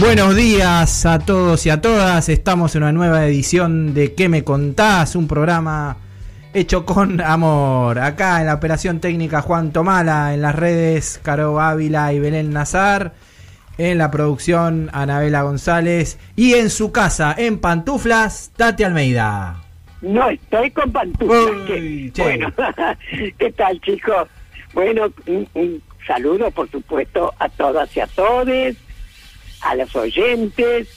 Buenos días a todos y a todas. Estamos en una nueva edición de ¿Qué me contás? Un programa hecho con amor. Acá en la operación técnica Juan Tomala, en las redes Caro Ávila y Belén Nazar, en la producción Anabela González y en su casa, en pantuflas, Tati Almeida. No estoy con pantuflas. Uy, que- che. bueno, ¿qué tal chicos? Bueno, un, un saludo por supuesto a todas y a todos, a los oyentes.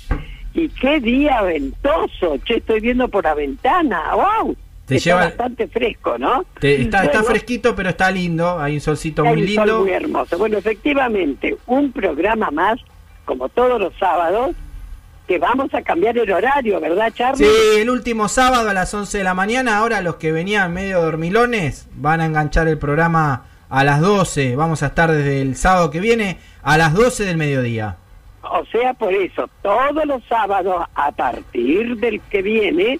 Y qué día ventoso, che, estoy viendo por la ventana, wow. Te Está lleva- bastante fresco, ¿no? Te- está, está fresquito, pero está lindo. Hay un solcito hay muy un sol lindo. muy hermoso. Bueno, efectivamente, un programa más, como todos los sábados, que vamos a cambiar el horario, ¿verdad, Charlie? Sí, el último sábado a las 11 de la mañana. Ahora los que venían medio dormilones van a enganchar el programa a las 12. Vamos a estar desde el sábado que viene a las 12 del mediodía. O sea, por eso, todos los sábados, a partir del que viene,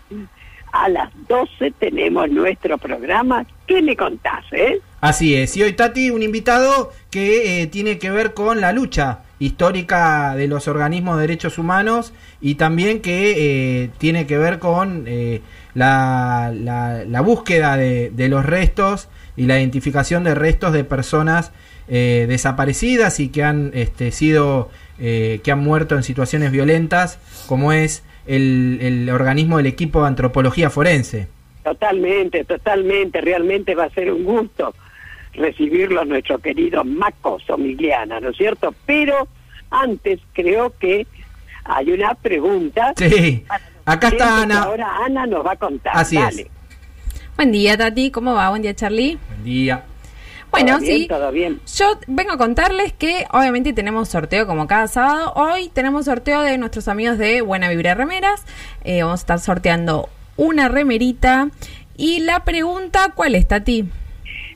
a las 12 tenemos nuestro programa. ¿Qué me contás, eh? Así es. Y hoy Tati, un invitado que eh, tiene que ver con la lucha histórica de los organismos de derechos humanos y también que eh, tiene que ver con eh, la, la- la búsqueda de, de los restos y la identificación de restos de personas eh, desaparecidas y que han este, sido eh, que han muerto en situaciones violentas como es el, el organismo del equipo de antropología forense. Totalmente, totalmente. Realmente va a ser un gusto recibirlo a nuestro querido Maco Somigliana, ¿no es cierto? Pero antes creo que hay una pregunta. Sí, acá está Ana. Ahora Ana nos va a contar. Así Dale. es. Buen día, Tati. ¿Cómo va? Buen día, Charlie. Buen día. Bueno, sí. ¿Todo bien? Yo vengo a contarles que obviamente tenemos sorteo como cada sábado. Hoy tenemos sorteo de nuestros amigos de Buena Vibra Remeras. Eh, vamos a estar sorteando una remerita. Y la pregunta, ¿cuál es, Tati?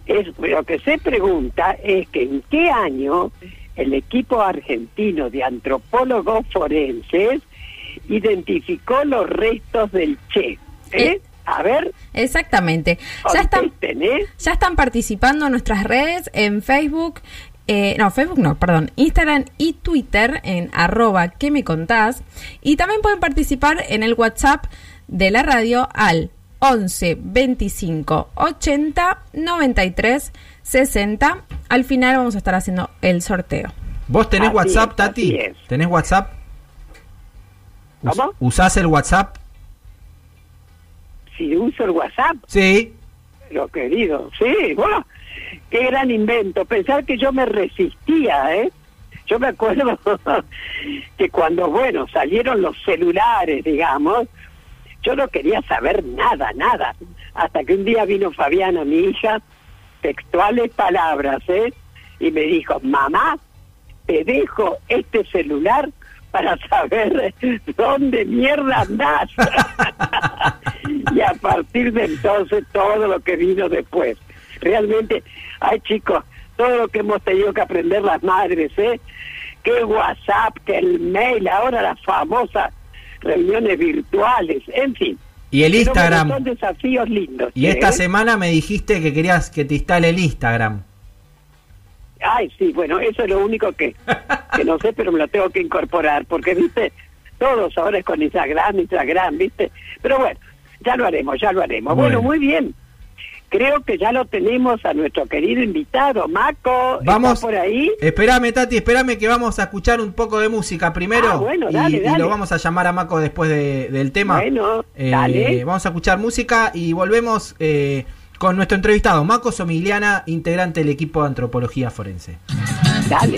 Es, lo que se pregunta es que en qué año el equipo argentino de antropólogos forenses identificó los restos del Che. ¿Eh? A ver, Exactamente. Ya están, contesten, ¿eh? ya están participando en nuestras redes, en Facebook. eh, no, Facebook no, perdón, Instagram y Twitter en arroba que me contás. Y también pueden participar en el WhatsApp de la radio al 11 25 80 93 60. Al final vamos a estar haciendo el sorteo. ¿Vos tenés Así WhatsApp, es, Tati? ¿Tenés WhatsApp? ¿Cómo? ¿Usás el WhatsApp? Si uso el WhatsApp, Sí. lo querido, sí, bueno, qué gran invento. Pensar que yo me resistía, ¿eh? Yo me acuerdo que cuando, bueno, salieron los celulares, digamos, yo no quería saber nada, nada. Hasta que un día vino Fabiana, mi hija, textuales palabras, ¿eh? Y me dijo, mamá, te dejo este celular para saber dónde mierda andás. y a partir de entonces todo lo que vino después. Realmente, ay chicos, todo lo que hemos tenido que aprender las madres, ¿eh? Que WhatsApp, que el mail, ahora las famosas reuniones virtuales, en fin. Y el Instagram. son desafíos lindos. Y ¿eh? esta semana me dijiste que querías que te instale el Instagram. Ay, sí, bueno, eso es lo único que, que no sé, pero me lo tengo que incorporar, porque, viste, todos ahora es con Instagram, Instagram, viste. Pero bueno, ya lo haremos, ya lo haremos. Bueno, Bueno. muy bien. Creo que ya lo tenemos a nuestro querido invitado, Maco. ¿Está Vamos. por ahí? Espérame, Tati, espérame que vamos a escuchar un poco de música primero. Ah, bueno, y, dale, y dale. lo vamos a llamar a Maco después de- del tema. Bueno, Eh, dale. Vamos a escuchar música y volvemos eh, con nuestro entrevistado, Maco Somigliana, integrante del equipo de antropología forense. Dale.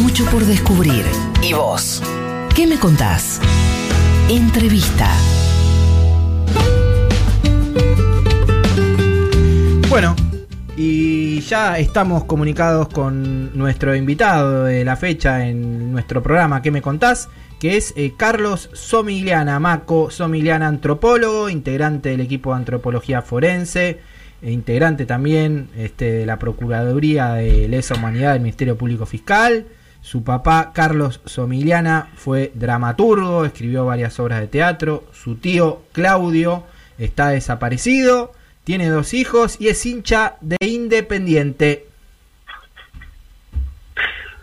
Mucho por descubrir. ¿Y vos? ¿Qué me contás? Entrevista. Bueno, y ya estamos comunicados con nuestro invitado de la fecha en nuestro programa ¿Qué me contás? Que es eh, Carlos Somiliana, Maco Somiliana, antropólogo, integrante del equipo de antropología forense, e integrante también este, de la Procuraduría de Lesa Humanidad del Ministerio Público Fiscal. Su papá, Carlos Somiliana, fue dramaturgo, escribió varias obras de teatro. Su tío, Claudio, está desaparecido. Tiene dos hijos y es hincha de Independiente.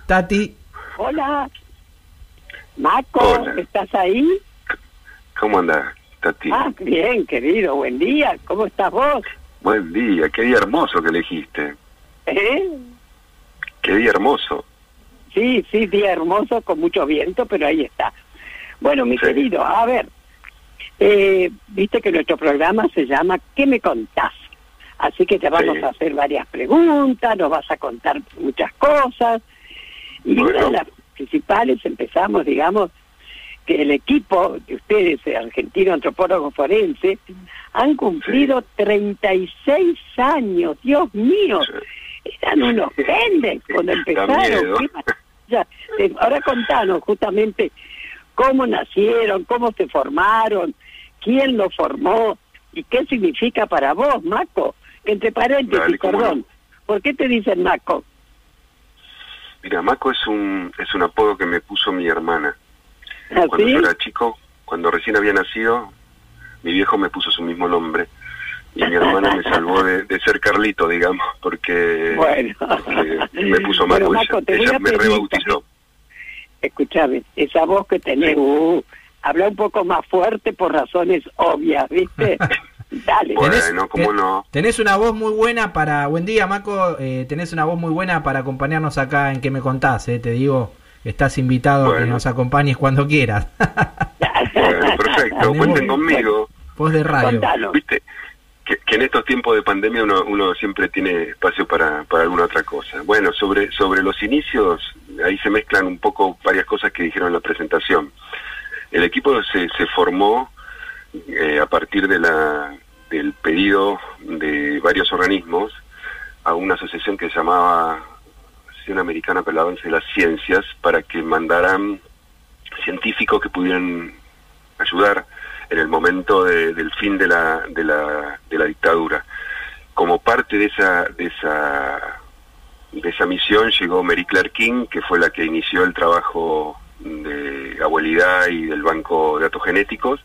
Tati, Hola. Maco, Hola. ¿estás ahí? ¿Cómo anda, Tati? Ah, bien, querido, buen día. ¿Cómo estás vos? Buen día, qué día hermoso que elegiste. ¿Eh? Qué día hermoso. Sí, sí, día hermoso, con mucho viento, pero ahí está. Bueno, mi Sí. querido, a ver, eh, viste que nuestro programa se llama ¿Qué me contás? Así que te vamos Sí. a hacer varias preguntas, nos vas a contar muchas cosas. Y una de las principales empezamos, digamos, que el equipo de ustedes, el argentino antropólogo forense, han cumplido 36 años, Dios mío. Eran unos pendes cuando empezaron. Ahora contanos justamente cómo nacieron, cómo se formaron, quién lo formó y qué significa para vos, Maco. Entre paréntesis, Dale, perdón. no. ¿Por qué te dicen Maco? Mira, Maco es un, es un apodo que me puso mi hermana. Cuando ¿Así? yo era chico, cuando recién había nacido, mi viejo me puso su mismo nombre. Y mi hermana me salvó de, de ser Carlito, digamos, porque, Bueno. porque me puso Maco. Bueno, Maco, ella me rebautizó. Escúchame, esa voz que tenés, uh, habla un poco más fuerte por razones obvias, ¿viste? Dale. Bueno, ¿cómo no? tenés una voz muy buena para. Buen día, Maco. eh, tenés una voz muy buena para acompañarnos acá en que me contás. eh, te digo, estás invitado a que nos acompañes cuando quieras. Bueno, perfecto, cuenten conmigo. voz de radio. Contanos. Viste que, en estos tiempos de pandemia uno, uno siempre tiene espacio para, para alguna otra cosa. Bueno, sobre, sobre los inicios, ahí se mezclan un poco varias cosas que dijeron en la presentación. El equipo se, se formó eh, a partir de la, del pedido de varios organismos a una asociación que se llamaba Asociación Americana para el Avance de las Ciencias para que mandaran científicos que pudieran ayudar en el momento de- del fin de la, de la, de la dictadura. Como parte de esa, de esa de esa misión llegó Mary Claire King, que fue la que inició el trabajo de abuelidad y del banco de datos genéticos,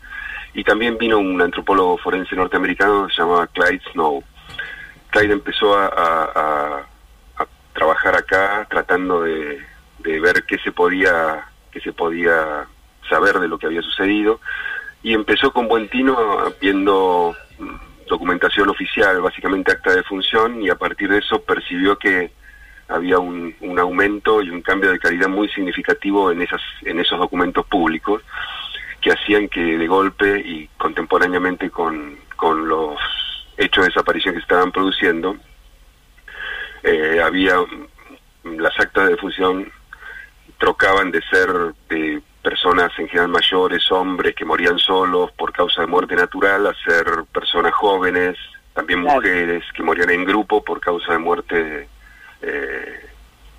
y también vino un antropólogo forense norteamericano que se llamaba Clyde Snow. Clyde empezó a- a- a trabajar acá tratando de, de ver qué se podía qué se podía saber de lo que había sucedido y empezó con buen tino viendo mm, documentación oficial, básicamente acta de función, y a partir de eso percibió que había un, un aumento y un cambio de calidad muy significativo en, esas, en esos documentos públicos que hacían que de golpe y contemporáneamente con, con los hechos de desaparición que estaban produciendo, eh, había mm, las actas de función trocaban de ser de personas en general mayores, hombres que morían solos por causa de muerte natural, a ser personas jóvenes, también Claro. mujeres que morían en grupo por causa de muerte eh,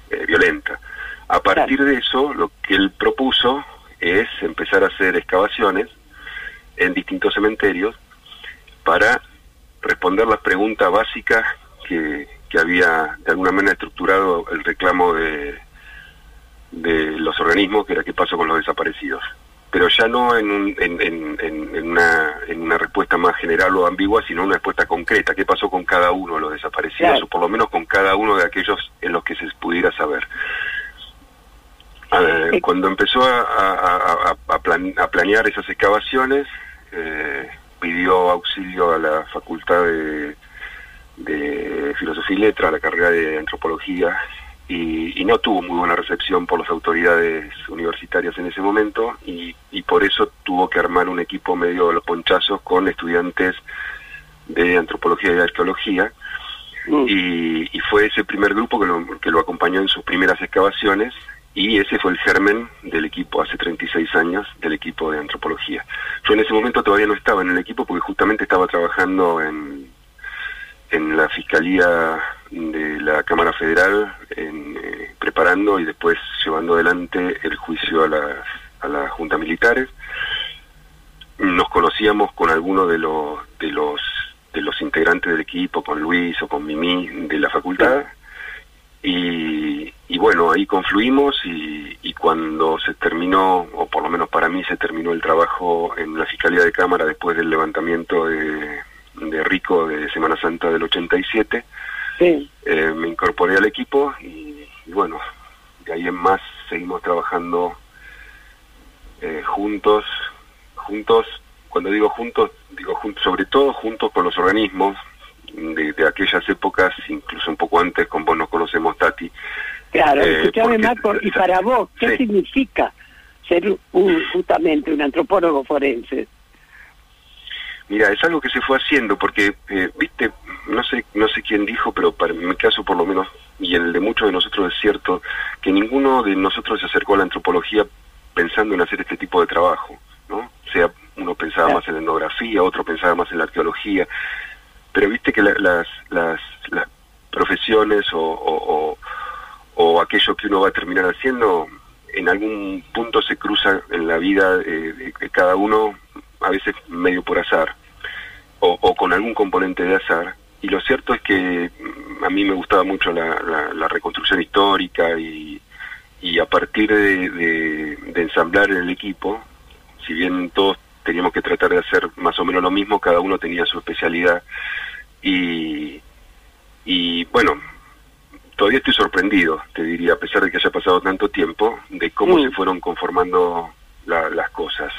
eh, violenta. A partir de eso, lo que él propuso es empezar a hacer excavaciones en distintos cementerios para responder las preguntas básicas que, que había de alguna manera estructurado el reclamo de, de los organismos, que era qué pasó con los desaparecidos. Pero ya no en, un- en, en- en- en una, en una respuesta más general o ambigua, sino una respuesta concreta, qué pasó con cada uno de los desaparecidos, Claro. o por lo menos con cada uno de aquellos en los que se pudiera saber. Eh, cuando empezó a, a- a- a plan- a planear esas excavaciones, eh, pidió auxilio a la Facultad de, de Filosofía y Letra, a la carrera de Antropología, y, y no tuvo muy buena recepción por las autoridades universitarias en ese momento, y, y por eso tuvo que armar un equipo medio de los ponchazos con estudiantes de Antropología y Arqueología, Mm. y, y fue ese primer grupo que lo, que lo acompañó en sus primeras excavaciones y ese fue el germen del equipo hace 36 años del equipo de antropología. Yo en ese momento todavía no estaba en el equipo porque justamente estaba trabajando en, en la Fiscalía de la Cámara Federal en, eh, preparando y después llevando adelante el juicio a las, a las juntas militares. Nos conocíamos con algunos de los, de los de los integrantes del equipo, con Luis o con Mimi de la facultad. Y, y bueno, ahí confluimos y, y cuando se terminó, o por lo menos para mí se terminó el trabajo en la Fiscalía de Cámara después del levantamiento de, de Rico de Semana Santa del 87, Sí. eh, me incorporé al equipo y, y bueno, de ahí en más seguimos trabajando eh, juntos, juntos, cuando digo juntos, digo juntos, sobre todo juntos con los organismos de, de aquellas épocas, incluso un poco antes, con vos nos conocemos, Tati. Claro, Eh, escuchame porque- Marco, y para vos, ¿qué Sí. significa ser un, justamente un antropólogo forense? Mira, es algo que se fue haciendo porque, eh, viste, no sé, no sé quién dijo, pero para en mi caso por lo menos y en el de muchos de nosotros es cierto que ninguno de nosotros se acercó a la antropología pensando en hacer este tipo de trabajo, ¿no? O sea, uno pensaba más en la etnografía, otro pensaba más en la arqueología, pero viste que la- las, las, las profesiones o, o, o- o aquello que uno va a terminar haciendo en algún punto se cruza en la vida eh, de cada uno, a veces medio por azar, o, o con algún componente de azar. Y lo cierto es que mm, a mí me gustaba mucho la, la- la reconstrucción histórica y, y a partir de, de- de ensamblar el equipo, si bien todos teníamos que tratar de hacer más o menos lo mismo, cada uno tenía su especialidad y, y bueno, todavía estoy sorprendido, te diría, a pesar de que haya pasado tanto tiempo, de cómo Mm. se fueron conformando la- las cosas.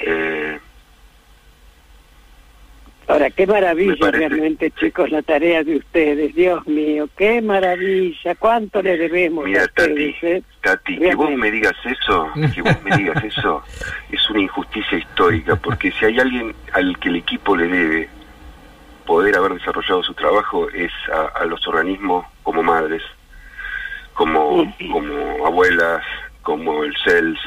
Eh, Ahora, qué maravilla realmente, chicos, la tarea de ustedes. Dios mío, qué maravilla. ¿Cuánto le debemos Mira, a Tati, eh? Tati, que vos me digas eso, que vos me digas eso, es una injusticia histórica, porque si hay alguien al que el equipo le debe poder haber desarrollado su trabajo es a, a los organismos como madres, como, como abuelas, como el CELS,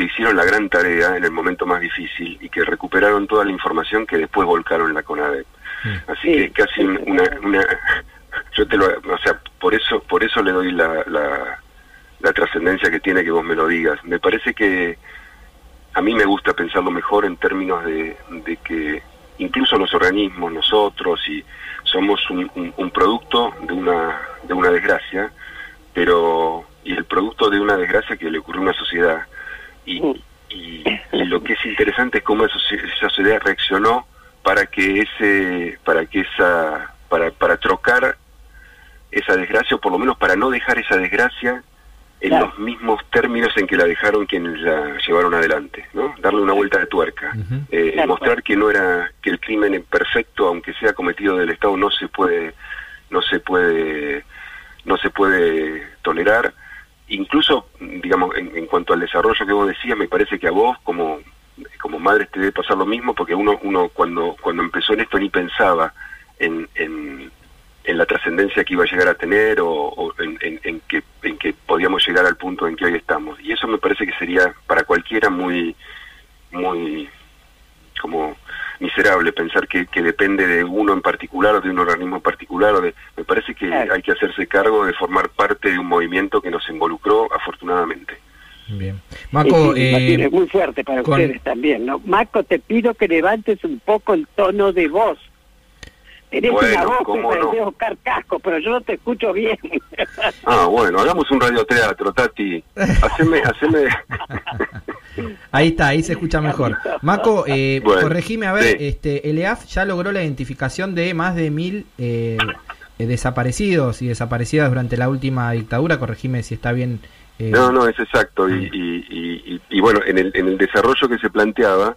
que hicieron la gran tarea en el momento más difícil y que recuperaron toda la información que después volcaron en la CONADEP. Así Sí, que casi sí, una, una, yo te lo, o sea, por eso, por eso le doy la, la, la trascendencia que tiene que vos me lo digas. Me parece que a mí me gusta pensarlo mejor en términos de, de que incluso los organismos, nosotros, y somos un, un- un producto de una, de una desgracia, pero y el producto de una desgracia que le ocurrió a una sociedad. Y, y, y lo que es interesante es cómo esa, socie- esa sociedad reaccionó para que ese, para que esa, para, para trocar esa desgracia, o por lo menos para no dejar esa desgracia en Claro. los mismos términos en que la dejaron quienes la llevaron adelante, ¿no? Darle una vuelta de tuerca. Eh, Claro. mostrar que no era que el crimen perfecto, aunque sea cometido del Estado, no se puede, no se puede, no se puede tolerar. Incluso, digamos, en, en cuanto al desarrollo que vos decías, me parece que a vos como como madre te debe pasar lo mismo, porque uno uno cuando cuando empezó en esto ni pensaba en, en, la trascendencia que iba a llegar a tener o, o en que en que podíamos llegar al punto en que hoy estamos. Y eso me parece que sería para cualquiera muy muy como miserable pensar que, que depende de uno en particular o de un organismo en particular. O de, me parece que Claro. hay que hacerse cargo de formar parte de un movimiento que nos involucró afortunadamente. Bien. Maco, Sí, sí, Martín, eh, es muy fuerte para con- ustedes también, ¿no? Maco, te pido que levantes un poco el tono de voz. Tenés Bueno, una voz que cómo no. parece Oscar Casco, pero yo no te escucho bien. Ah, bueno, hagamos un radioteatro, Tati. Haceme, haceme... ahí está, ahí se escucha mejor. Maco, eh, Bueno, corregime, a ver, sí. este, el EAF ya logró la identificación de más de mil eh, eh, desaparecidos y desaparecidas durante la última dictadura, corregime si está bien. eh, No, no, es exacto. Y, y, y- y- y bueno, en el, en el desarrollo que se planteaba,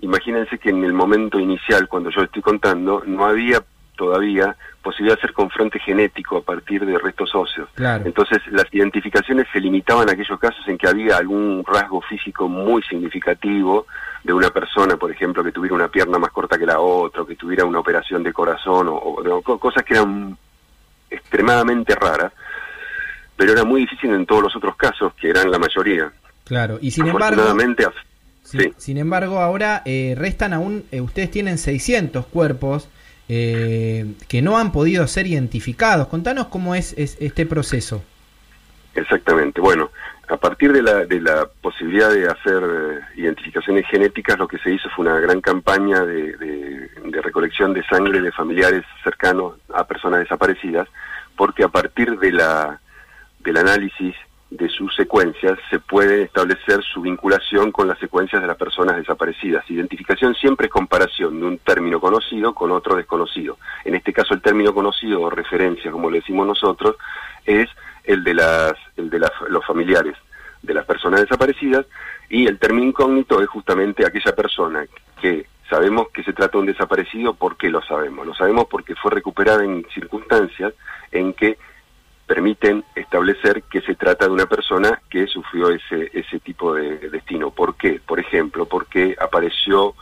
imagínense que en el momento inicial, cuando yo estoy contando, no había todavía posibilidad de hacer confronte genético a partir de restos óseos. Claro. Entonces, las identificaciones se limitaban a aquellos casos en que había algún rasgo físico muy significativo de una persona, por ejemplo, que tuviera una pierna más corta que la otra, o que tuviera una operación de corazón, o, o- o co- cosas que eran extremadamente raras, pero era muy difícil en todos los otros casos, que eran la mayoría. Claro, y sin embargo, sin, sí. sin embargo ahora eh, restan aún, eh, ustedes tienen 600 cuerpos eh, que no han podido ser identificados. Contanos cómo es, es este proceso. Exactamente. Bueno, a partir de la, de la posibilidad de hacer eh, identificaciones genéticas, lo que se hizo fue una gran campaña de, de- de recolección de sangre de familiares cercanos a personas desaparecidas, porque a partir de la, del análisis de sus secuencias se puede establecer su vinculación con las secuencias de las personas desaparecidas. Identificación siempre es comparación de un término conocido con otro desconocido. En este caso el término conocido o referencia, como le decimos nosotros, es el de las el de los familiares de las personas desaparecidas y el término incógnito es justamente aquella persona que sabemos que se trata de un desaparecido, ¿por qué lo sabemos? Lo sabemos porque fue recuperada en circunstancias en que permiten establecer que se trata de una persona que sufrió ese, ese tipo de destino. ¿Por qué? Por ejemplo, porque apareció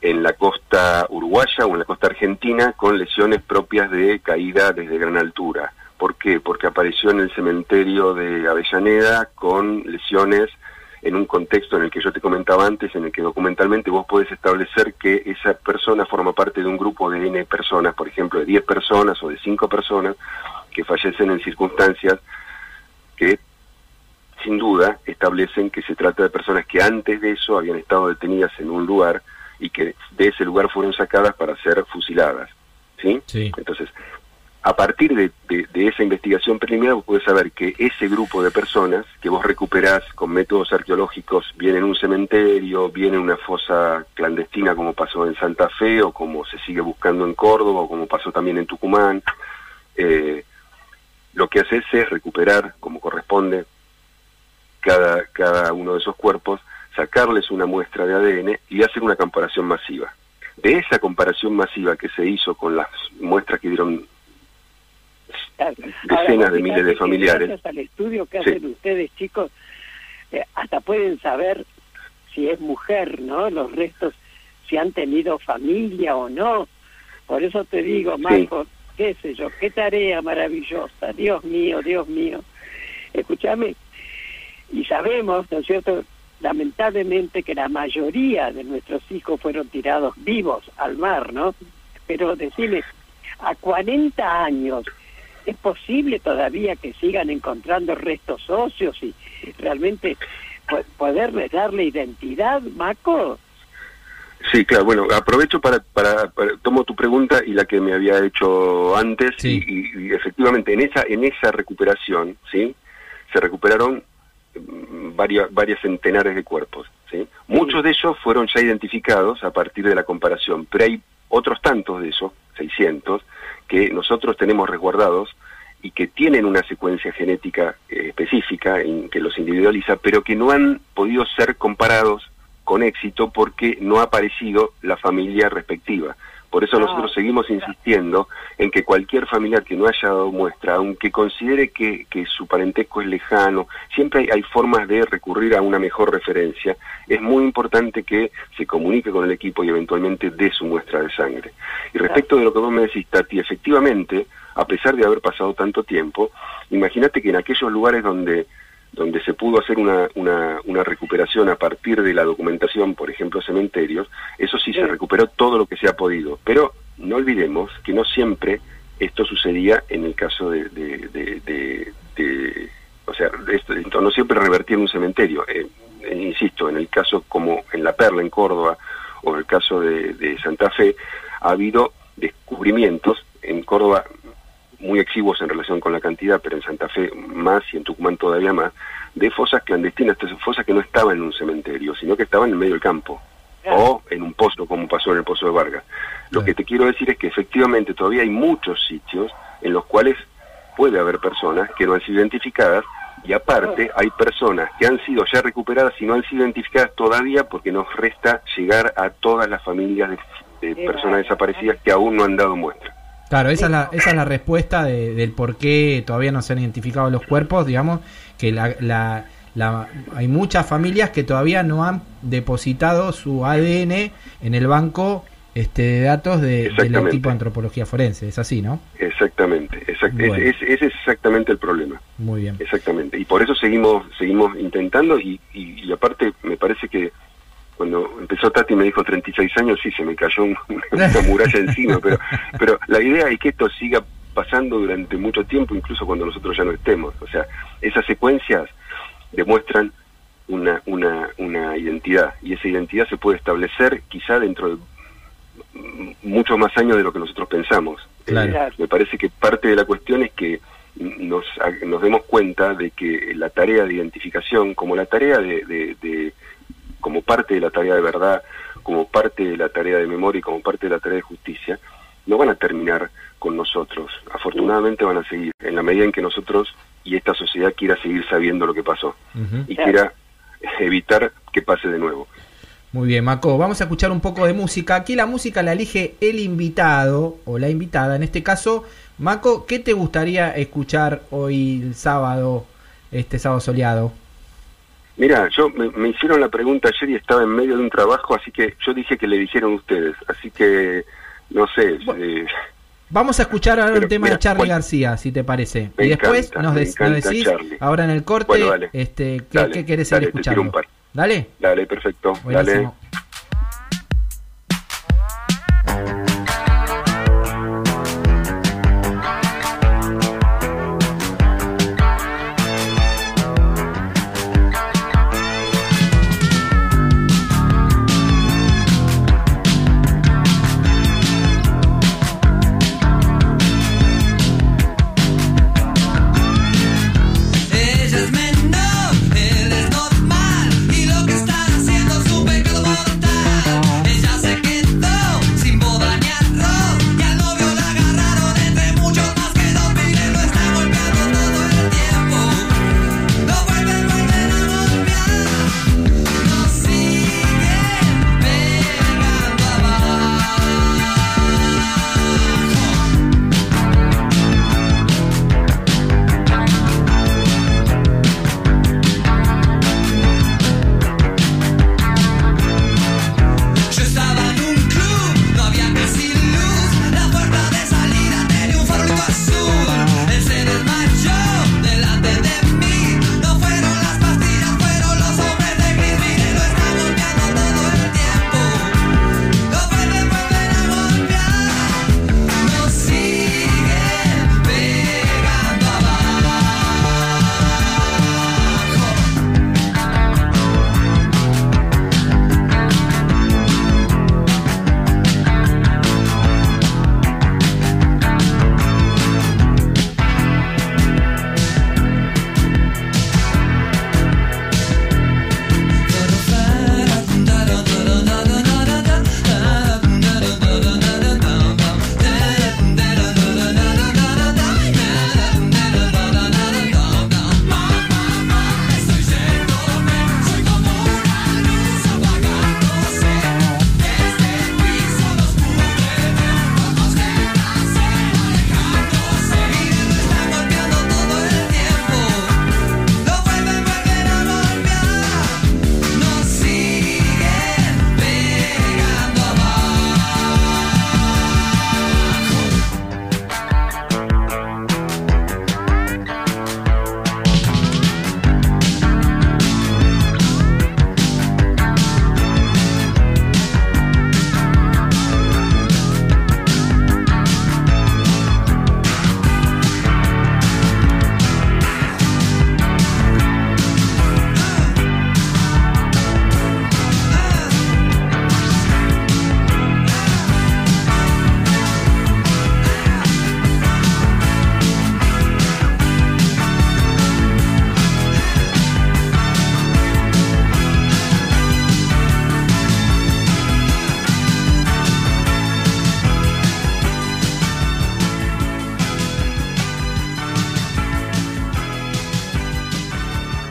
en la costa uruguaya o en la costa argentina con lesiones propias de caída desde gran altura. ¿Por qué? Porque apareció en el cementerio de Avellaneda con lesiones en un contexto en el que yo te comentaba antes, en el que documentalmente vos podés establecer que esa persona forma parte de un grupo de N personas, por ejemplo, de 10 personas o de 5 personas, que fallecen en circunstancias que sin duda establecen que se trata de personas que antes de eso habían estado detenidas en un lugar y que de ese lugar fueron sacadas para ser fusiladas. ¿Sí? Sí. Entonces, a partir de, de- de esa investigación preliminar, vos podés saber que ese grupo de personas que vos recuperás con métodos arqueológicos, bien en un cementerio, bien en una fosa clandestina como pasó en Santa Fe, o como se sigue buscando en Córdoba, o como pasó también en Tucumán, eh, lo que haces es recuperar, como corresponde, cada, cada uno de esos cuerpos, sacarles una muestra de ADN y hacer una comparación masiva. De esa comparación masiva que se hizo con las muestras que dieron Decenas de miles de familiares. Gracias al estudio que Sí. hacen ustedes, chicos, eh, hasta pueden saber si es mujer, ¿no? Los restos, si han tenido familia o no. Por eso te digo, Marco, qué sé yo, qué tarea maravillosa. Dios mío, Dios mío. Escúchame, y sabemos, ¿no es cierto?, lamentablemente que la mayoría de nuestros hijos fueron tirados vivos al mar, ¿no? Pero decime, a 40 años, ¿es posible todavía que sigan encontrando restos óseos y realmente po- poderles darle identidad, Maco? Sí, claro, bueno, aprovecho para, para, para- tomo tu pregunta y la que me había hecho antes Sí. y, y- efectivamente en esa en esa recuperación, ¿sí? Se recuperaron mm, varias varias centenares de cuerpos, ¿sí? Muchos de ellos fueron ya identificados a partir de la comparación, pero hay otros tantos de esos, 600, que nosotros tenemos resguardados y que tienen una secuencia genética eh, específica en que los individualiza, pero que no han podido ser comparados con éxito porque no ha aparecido la familia respectiva. Por eso Ah. nosotros seguimos insistiendo en que cualquier familiar que no haya dado muestra, aunque considere que, que su parentesco es lejano, siempre hay, hay formas de recurrir a una mejor referencia. Es muy importante que se comunique con el equipo y eventualmente dé su muestra de sangre. Y respecto de lo que vos me decís, Tati, efectivamente, a pesar de haber pasado tanto tiempo, imagínate que en aquellos lugares donde donde se pudo hacer una, una, una recuperación a partir de la documentación, por ejemplo, cementerios, eso sí, Sí. se recuperó todo lo que se ha podido. Pero no olvidemos que no siempre esto sucedía en el caso de... de, de- de- de- o sea, esto, esto no siempre revertía en un cementerio. Eh, eh, insisto, en el caso como en La Perla, en Córdoba, o en el caso de, de Santa Fe, ha habido descubrimientos en Córdoba muy exiguos en relación con la cantidad, pero en Santa Fe más y en Tucumán todavía más, de fosas clandestinas, fosas que no estaban en un cementerio, sino que estaban en medio del campo o en un pozo, como pasó en el pozo de Vargas. Lo que te quiero decir es que efectivamente todavía hay muchos sitios en los cuales puede haber personas que no han sido identificadas y aparte hay personas que han sido ya recuperadas y no han sido identificadas todavía porque nos resta llegar a todas las familias de, de personas desaparecidas que aún no han dado muestra. Claro, esa es la, esa es la respuesta de- del por qué todavía no se han identificado los cuerpos, digamos, que la, la, la- hay muchas familias que todavía no han depositado su ADN en el banco este, de datos de, del equipo de antropología forense, es así, ¿no? Exactamente, exact- Bueno. ese- ese es exactamente el problema, Muy bien. exactamente. Y por eso seguimos seguimos intentando y, y, y aparte me parece que cuando empezó Tati me dijo 36 años, sí, se me cayó un- una muralla encima, pero, pero la idea es que esto siga pasando durante mucho tiempo, incluso cuando nosotros ya no estemos. O sea, esas secuencias demuestran una, una, una identidad y esa identidad se puede establecer quizá dentro de muchos más años de lo que nosotros pensamos. Claro. Eh, me parece que parte de la cuestión es que nos, nos demos cuenta de que la tarea de identificación, como la tarea de, de- de- como parte de la tarea de verdad, como parte de la tarea de memoria y como parte de la tarea de justicia, no van a terminar con nosotros. Afortunadamente van a seguir, en la medida en que nosotros y esta sociedad quiera seguir sabiendo lo que pasó y quiera evitar que pase de nuevo. Muy bien, Maco. Vamos a escuchar un poco de música. Aquí la música la elige el invitado o la invitada. En este caso, Maco, ¿qué te gustaría escuchar hoy el sábado, este sábado soleado? Mira, yo me, me hicieron la pregunta ayer y estaba en medio de un trabajo, así que yo dije que le dijeron ustedes, así que no sé. Bueno, eh, Vamos a escuchar ahora un tema mira, de Charlie García, si te parece. Y después encanta, nos, des- decís, Charlie. ahora en el corte, Bueno, dale. este, ¿qué, Dale, qué querés dale, ir escuchando? Dale. dale, perfecto, dale. Buenísimo. Ella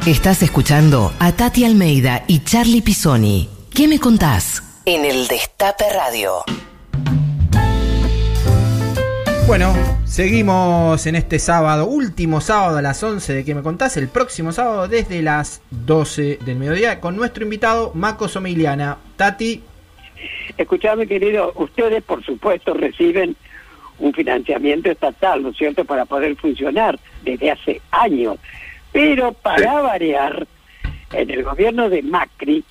Estás escuchando a Tati Almeida y Charlie Pisoni. ¿Qué me contás? En el Destape Radio. Bueno, seguimos en este sábado, último sábado a las 11 de que me contás, el próximo sábado desde las 12 del mediodía con nuestro invitado Maco Somiliana. Tati. Escuchame, querido, ustedes por supuesto reciben un financiamiento estatal, ¿no es cierto?, para poder funcionar desde hace años. Pero para variar, en el gobierno de Macri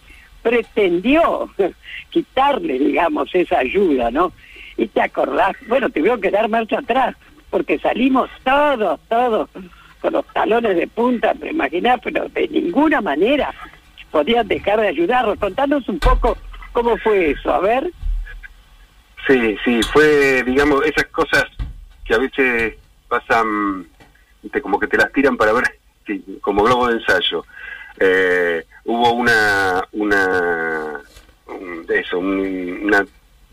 pretendió quitarle, digamos, esa ayuda, ¿no? Y te acordás, bueno, tuvieron que dar marcha atrás, porque salimos todos, todos con los talones de punta, me imaginás, pero de ninguna manera podían dejar de ayudarlos. Contanos un poco cómo fue eso, a ver. Sí, sí, fue, digamos, esas cosas que a veces pasan, como que te las tiran para ver, como globo de ensayo. Eh, hubo una, una, eso, una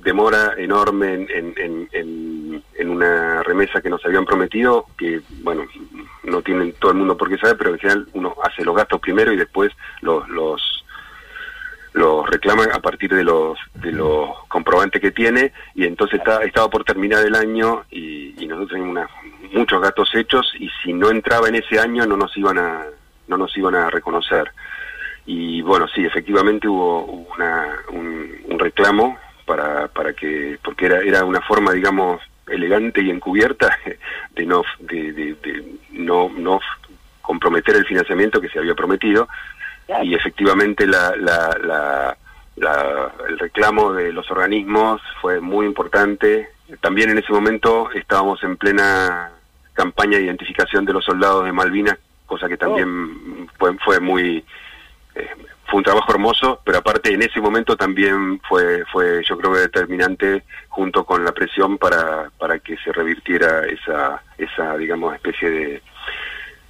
demora enorme en, en, en, en, una remesa que nos habían prometido, que, bueno, no tienen todo el mundo por qué saber, pero en general uno hace los gastos primero y después los, los los reclama a partir de los de los comprobantes que tiene y entonces está, estaba por terminar el año y, y nosotros teníamos una, muchos gastos hechos y si no entraba en ese año no nos iban a no nos iban a reconocer y bueno sí efectivamente hubo una, un, reclamo para para que porque era era una forma digamos elegante y encubierta de no de, de no no comprometer el financiamiento que se había prometido y efectivamente la, la, la, la, el reclamo de los organismos fue muy importante. También en ese momento estábamos en plena campaña de identificación de los soldados de Malvinas, cosa que también fue, fue muy... Eh, fue un trabajo hermoso, pero aparte en ese momento también fue, fue yo creo que determinante junto con la presión para, para que se revirtiera esa, esa digamos, especie de,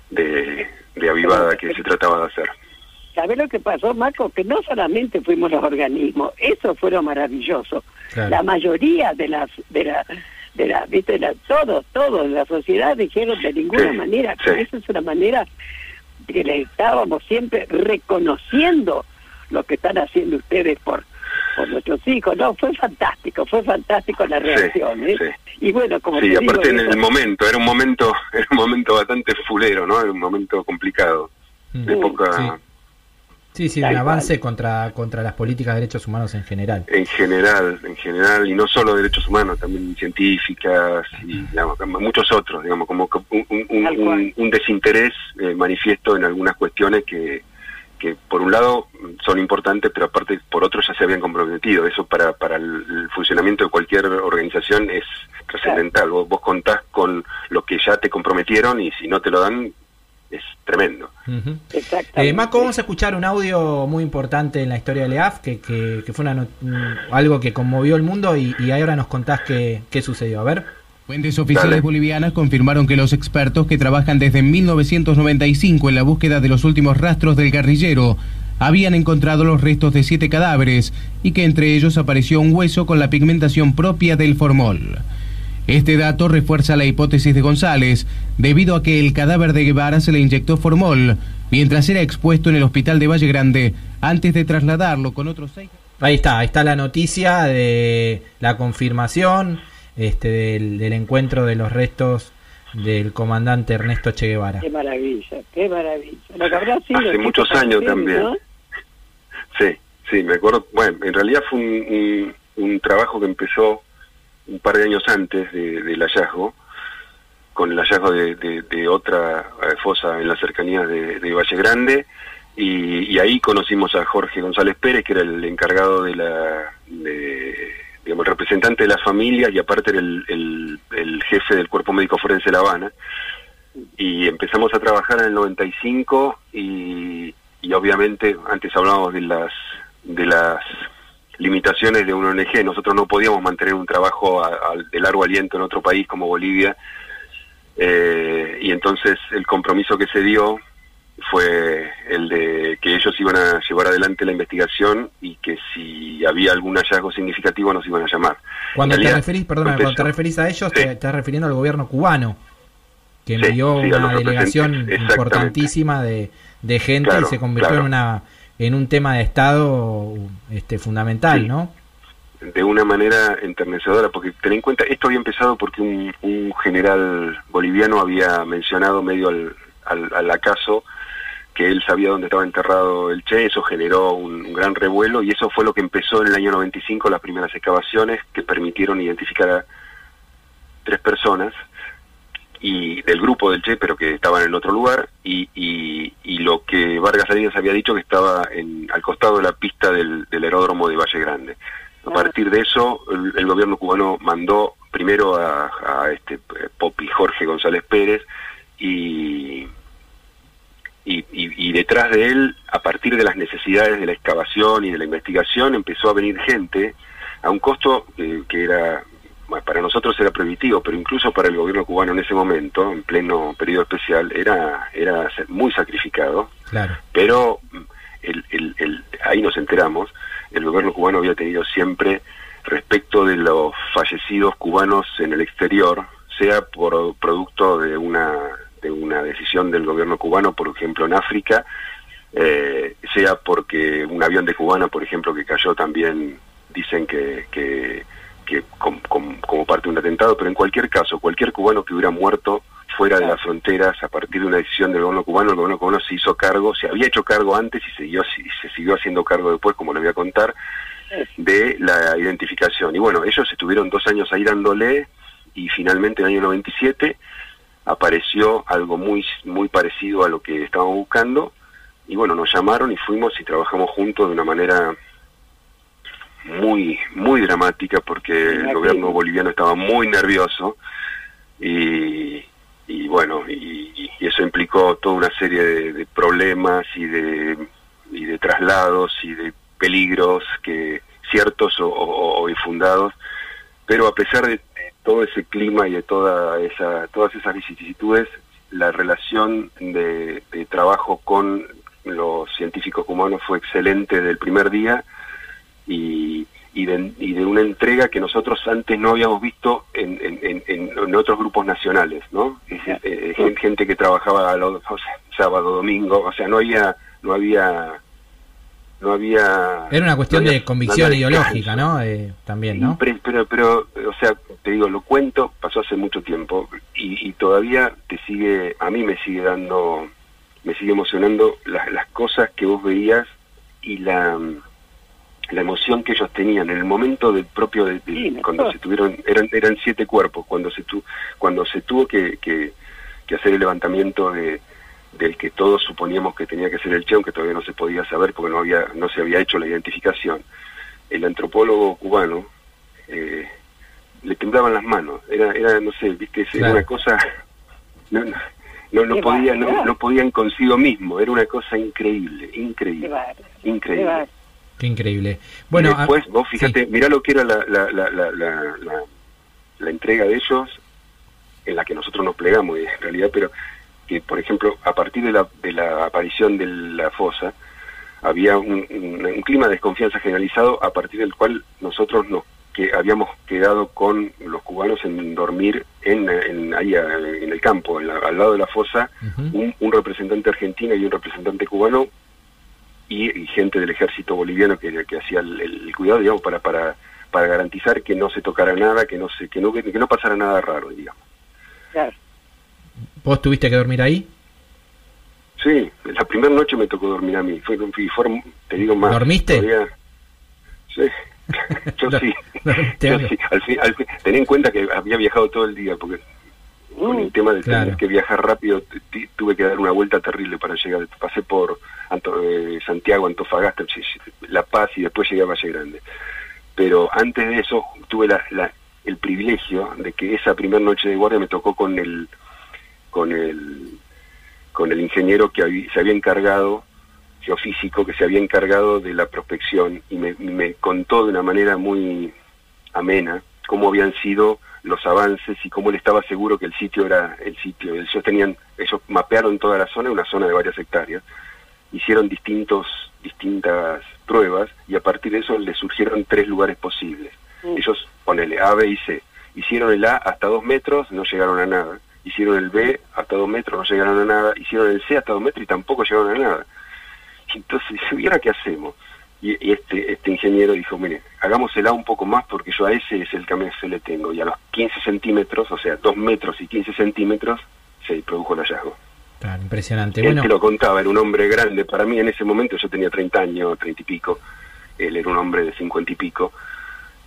de, de avivada que se trataba de hacer. ¿Sabes lo que pasó, Marco? Que no solamente fuimos los organismos, eso fue lo maravilloso. Claro. La mayoría de las, de la, de la, viste, la, todos, todos, la sociedad dijeron de ninguna Sí, manera, sí. que esa es una manera que le estábamos siempre reconociendo lo que están haciendo ustedes por, por nuestros hijos. No, fue fantástico, fue fantástico la reacción, ¿eh? sí. Y bueno, como Sí, te digo, aparte en eso- el momento, era un momento, era un momento bastante fulero, ¿no? Era un momento complicado. De poca, Sí. Sí, un avance contra, contra las políticas de derechos humanos en general. en general, en general, y no solo derechos humanos, también científicas y digamos, muchos otros, digamos, como un, un- un- desinterés eh, manifiesto en algunas cuestiones que, que por un lado son importantes, pero aparte por otro ya se habían comprometido. Eso para, para el, el funcionamiento de cualquier organización es trascendental. Vos, vos contás con lo que ya te comprometieron y si no te lo dan, es tremendo. Exactamente. Eh, Maco, vamos a escuchar un audio muy importante en la historia de LEAF, que, que, que fue una mm, algo que conmovió el mundo y, y ahora nos contás qué, qué sucedió. A ver. Fuentes oficiales Dale. bolivianas confirmaron que los expertos que trabajan desde 1995 en la búsqueda de los últimos rastros del guerrillero habían encontrado los restos de siete cadáveres y que entre ellos apareció un hueso con la pigmentación propia del formol. Este dato refuerza la hipótesis de González, debido a que el cadáver de Guevara se le inyectó formol mientras era expuesto en el hospital de Valle Grande antes de trasladarlo con otros seis. Ahí está, ahí está la noticia de la confirmación este, del, del encuentro de los restos del comandante Ernesto Che Guevara. Qué maravilla, qué maravilla. Lo que habrá sido Hace muchos años también. ¿no? Sí, sí, me acuerdo. Bueno, en realidad fue un, un- un trabajo que empezó un par de años antes de- del hallazgo, con el hallazgo de, otra eh, fosa en las cercanías de, Valle Grande, y, ahí conocimos a Jorge González Pérez, que era el encargado de la, digamos, el representante de la familia y aparte era el jefe del Cuerpo Médico Forense de La Habana. Y empezamos a trabajar en el 95 y, y obviamente antes hablábamos de las de las limitaciones de una ONG. Nosotros no podíamos mantener un trabajo a- a- de largo aliento en otro país como Bolivia. Eh, y entonces el compromiso que se dio fue el de que ellos iban a llevar adelante la investigación y que si había algún hallazgo significativo nos iban a llamar. Cuando te referís, perdona, cuando te referís a ellos, Sí. te, estás refiriendo al gobierno cubano. que envió sí, una delegación importantísima de, de gente Claro, y se convirtió claro. en una en un tema de Estado este fundamental, Sí. ¿no? de una manera enternecedora, porque ten en cuenta, esto había empezado porque un, un general boliviano había mencionado medio al, al, al acaso que él sabía dónde estaba enterrado el Che, eso generó un, un gran revuelo y eso fue lo que empezó en el año 95 las primeras excavaciones que permitieron identificar a tres personas y del grupo del Che, pero que estaban en otro lugar, y, y, y lo que Vargas Salinas había dicho que estaba en, al costado de la pista del, del aeródromo de Valle Grande. A partir de eso, el, el gobierno cubano mandó primero a, a este eh, Popi Jorge González Pérez y, y, y- detrás de él, a partir de las necesidades de la excavación y de la investigación, empezó a venir gente a un costo que, que era, para nosotros era prohibitivo, pero incluso para el gobierno cubano en ese momento, en pleno periodo especial, era, era muy sacrificado Claro. pero mm, el, el, el- ahí nos enteramos, el gobierno cubano había tenido siempre respecto de los fallecidos cubanos en el exterior, sea por producto de una de una decisión del gobierno cubano, por ejemplo en África, eh, sea porque un avión de cubana, por ejemplo, que cayó también, dicen que, que, que com- com- como parte de un atentado, pero en cualquier caso, cualquier cubano que hubiera muerto fuera de las fronteras a partir de una decisión del gobierno cubano, el gobierno cubano se hizo cargo, se había hecho cargo antes y siguió, y se siguió haciendo cargo después, como le voy a contar, de la identificación. Y bueno, ellos estuvieron dos años ahí dándole y finalmente en el año 97 apareció algo muy, muy parecido a lo que estábamos buscando. Y bueno, nos llamaron y fuimos y trabajamos juntos de una manera muy, muy dramática porque el gobierno boliviano estaba muy nervioso y, y bueno, y, y eso implicó toda una serie de, de problemas y de, y de traslados y de peligros que ciertos o, o- o infundados, pero a pesar de, todo ese clima y de toda esa, todas esas vicisitudes, la relación de, de trabajo con los científicos humanos fue excelente desde el primer día y, y, de, y de una entrega que nosotros antes no habíamos visto en, en, en- en- otros grupos nacionales, ¿no? Es, eh, gen- gente que trabajaba los, o sea, sábado, domingo, o sea, no había, no había, no había. Era una cuestión no había- de convicción no ideológica. ¿no? Eh, también, ¿no? Pero, pero, pero, o sea, te digo, lo cuento, pasó hace mucho tiempo y, y todavía te sigue, a mí me sigue dando, me sigue emocionando las, las cosas que vos veías y la, la emoción que ellos tenían en el momento del propio, de, de- Sí, mejor. cuando se tuvieron, eran, eran siete cuerpos, cuando se, tu, cuando se tuvo que, que, que hacer el levantamiento de del que todos suponíamos que tenía que ser el Che, aunque todavía no se podía saber porque no había no se había hecho la identificación. El antropólogo cubano eh, le temblaban las manos, era era no sé, viste, era Claro. una cosa no no, no, no podía no, podían consigo mismo, era una cosa increíble, increíble, qué increíble. Qué increíble. Bueno, y después, a- vos fíjate, sí. mirá lo que era la, la, la, la, la, la- la entrega de ellos, en la que nosotros nos plegamos en realidad, pero que, por ejemplo, a partir de la, de la aparición de la fosa, había un, un- un clima de desconfianza generalizado a partir del cual nosotros nos que habíamos quedado con los cubanos en dormir en, en ahí a- en el campo, en la- al lado de la fosa, un, un representante argentino y un representante cubano y, y gente del ejército boliviano que, que hacía el, el cuidado, digamos, para, para, para garantizar que no se tocara nada, que no se, que no, que no pasara nada raro, digamos. Claro. ¿Vos tuviste que dormir ahí? Sí, la primera noche me tocó dormir a mí, fue, y fue- te digo más. ¿Dormiste? todavía- Sí, yo No, sí. Yo sí. Al fin, al fin- ten en cuenta que había viajado todo el día, porque con el tema de Claro. tener que viajar rápido, tuve que dar una vuelta terrible para llegar. Pasé por Anto- eh, Santiago, Antofagasta, La Paz y después llegué a Valle Grande. Pero antes de eso tuve la, la- el privilegio de que esa primera noche de guardia me tocó con el con el con el ingeniero que se había encargado geofísico que se había encargado de la prospección y me, me contó de una manera muy amena cómo habían sido los avances y cómo él estaba seguro que el sitio era el sitio. Ellos tenían, ellos mapearon toda la zona, una zona de varias hectáreas, hicieron distintos, distintas pruebas y a partir de eso les surgieron tres lugares posibles. Mm. Ellos, ponele A, B y C. Hicieron el A hasta dos metros, no llegaron a nada. hicieron el B hasta dos metros, no llegaron a nada, hicieron el C hasta dos metros y tampoco llegaron a nada. Entonces, ¿y ahora qué hacemos? Y, y este, este ingeniero dijo, mire, hagamos el A un poco más porque yo a ese es el que se le tengo. Y a los 15 centímetros, o sea, 2 metros y 15 centímetros, se produjo el hallazgo. Claro, impresionante. Él Bueno, te lo contaba, era un hombre grande. Para mí en ese momento yo tenía 30 años, 30 y pico. Él era un hombre de 50 y pico.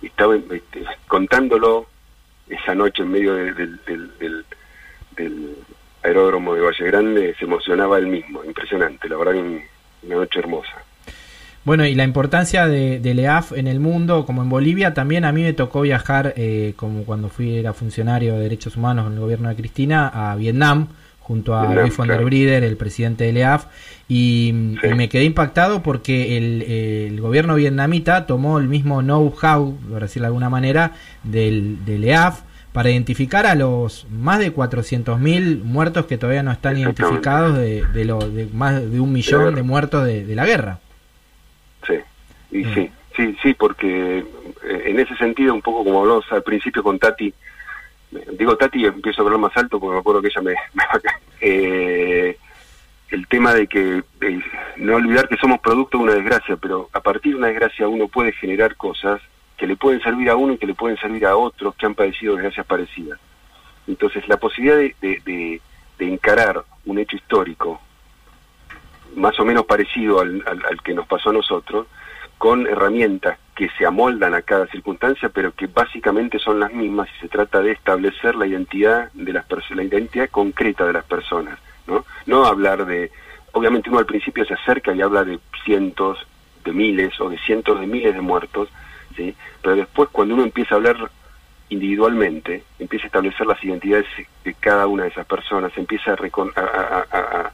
Y estaba este, contándolo esa noche en medio de- del, del, del- del aeródromo de Valle Grande, se emocionaba él mismo. Impresionante, la verdad una noche hermosa. Bueno, y la importancia de, del EAF en el mundo, como en Bolivia, también a mí me tocó viajar, eh, como cuando fui era funcionario de derechos humanos en el gobierno de Cristina, a Vietnam, junto a Vietnam, Luis von der. Brieder, el presidente del EAF, y, Sí. y me quedé impactado porque el, el gobierno vietnamita tomó el mismo know-how, por decirlo de alguna manera, del, del EAF para identificar a los más de 400.000 muertos que todavía no están identificados de, de, lo, de más de un millón de muertos de, de la guerra. Sí, y Mm. sí, sí, sí, porque eh, en ese sentido, un poco como hablamos al principio con Tati, digo Tati y empiezo a hablar más alto porque me acuerdo que ella me... me eh, el tema de que eh, no olvidar que somos producto de una desgracia, pero a partir de una desgracia uno puede generar cosas que le pueden servir a uno y que le pueden servir a otros que han padecido desgracias parecidas. Entonces, la posibilidad de, de- de- de encarar un hecho histórico más o menos parecido al, al- que nos pasó a nosotros, con herramientas que se amoldan a cada circunstancia, pero que básicamente son las mismas y se trata de establecer la identidad de las la identidad concreta de las personas, ¿no? No hablar de, obviamente uno al principio se acerca y habla de cientos, de miles o de cientos de miles de muertos, ¿sí? Pero después cuando uno empieza a hablar individualmente, empieza a establecer las identidades de cada una de esas personas, empieza a- a- a-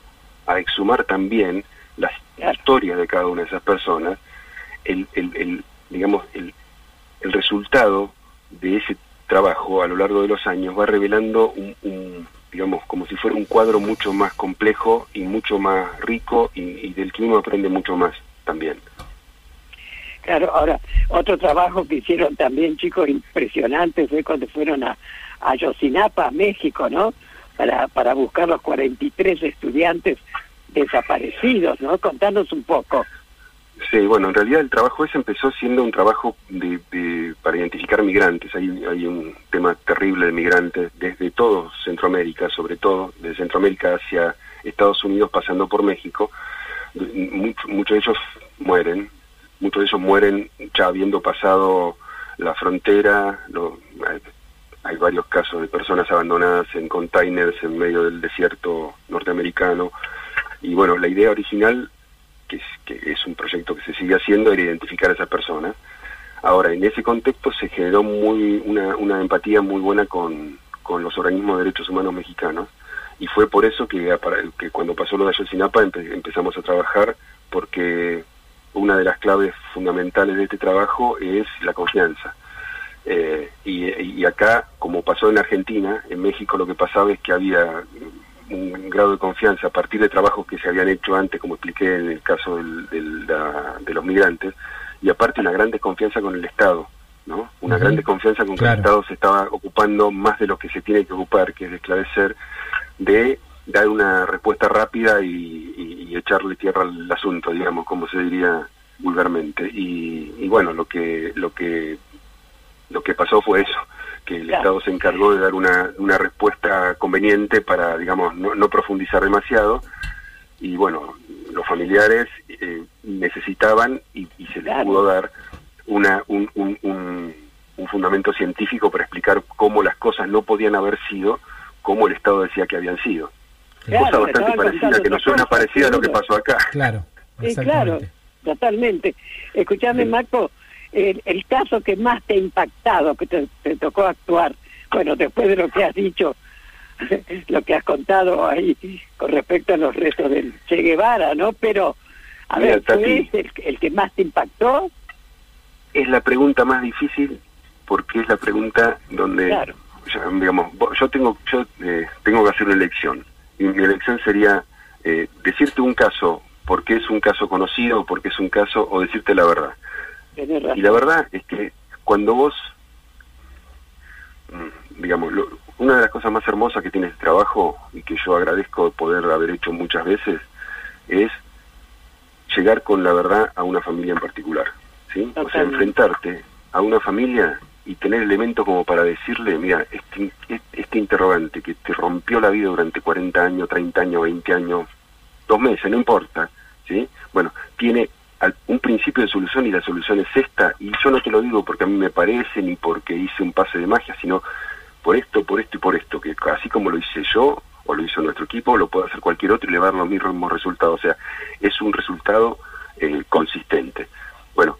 a- exhumar también las historias de cada una de esas personas, el, el, el, digamos, el, el resultado de ese trabajo a lo largo de los años va revelando un, un, digamos, como si fuera un cuadro mucho más complejo y mucho más rico y, y del que uno aprende mucho más también. Claro, ahora, otro trabajo que hicieron también chicos impresionantes fue cuando fueron a, a Ayotzinapa, México, ¿no? Para, para buscar los 43 estudiantes desaparecidos, ¿no? Contanos un poco. Sí, bueno, en realidad el trabajo ese empezó siendo un trabajo de, de- para identificar migrantes. Hay, hay un tema terrible de migrantes desde todo Centroamérica, sobre todo de Centroamérica hacia Estados Unidos, pasando por México. Much- muchos de ellos mueren, muchos de ellos mueren ya habiendo pasado la frontera. lo- hay, varios casos de personas abandonadas en containers en medio del desierto norteamericano. Y bueno, la idea original que es, que es un proyecto que se sigue haciendo, era identificar a esas personas. Ahora, en ese contexto se generó muy una, una empatía muy buena con, los organismos de derechos humanos mexicanos y fue por eso que cuando pasó lo de Ayotzinapa empe- empezamos a trabajar porque una de las claves fundamentales de este trabajo es la confianza. Eh, y, y acá, como pasó en Argentina, en México lo que pasaba es que había un grado de confianza a partir de trabajos que se habían hecho antes, como expliqué en el caso del- del- la- de los migrantes, y aparte una gran desconfianza con el Estado, ¿no? Una gran desconfianza con que el Estado se estaba ocupando más de lo que se tiene que ocupar, que es de esclarecer, de dar una respuesta rápida y, y- y echarle tierra al asunto, digamos, como se diría vulgarmente. Y, y bueno, lo que lo que lo que pasó fue eso, que el Claro. Estado se encargó de dar una, una respuesta conveniente para, digamos, no, no profundizar demasiado. Y bueno, los familiares eh, necesitaban y, y se les Claro. pudo dar una, un, un, un- un fundamento científico para explicar cómo las cosas no podían haber sido como el Estado decía que habían sido. Claro, Cosa bastante parecida, que nos suena parecida a lo que pasó acá. Claro, Sí, claro, exactamente. totalmente. Escuchame, Sí. Marco, el, el caso que más te ha impactado, que te, te tocó actuar, bueno, después de lo que has dicho, lo que has contado ahí con respecto a los restos del Che Guevara, ¿no? Pero, a Mira, ver, ¿fue Tati. ese el, el que más te impactó? Es la pregunta más difícil porque es la pregunta donde Claro. yo, digamos, yo tengo yo eh, tengo que hacer una elección y mi elección sería eh, decirte un caso porque es un caso conocido, porque es un caso o decirte la verdad. Y la verdad es que cuando vos, mm, digamos, lo- una de las cosas más hermosas que tiene este trabajo y que yo agradezco poder haber hecho muchas veces es llegar con la verdad a una familia en particular, ¿sí? O sea, enfrentarte a una familia y tener elementos como para decirle, mira, este, este interrogante que te rompió la vida durante 40 años, 30 años, 20 años, dos meses, no importa, ¿sí? Bueno, tiene un principio de solución y la solución es esta, y yo no te lo digo porque a mí me parece ni porque hice un pase de magia, sino por esto, por esto y por esto, que así como lo hice yo, o lo hizo nuestro equipo, lo puede hacer cualquier otro y le va a dar los mismos resultados. O sea, es un resultado eh, consistente. Bueno,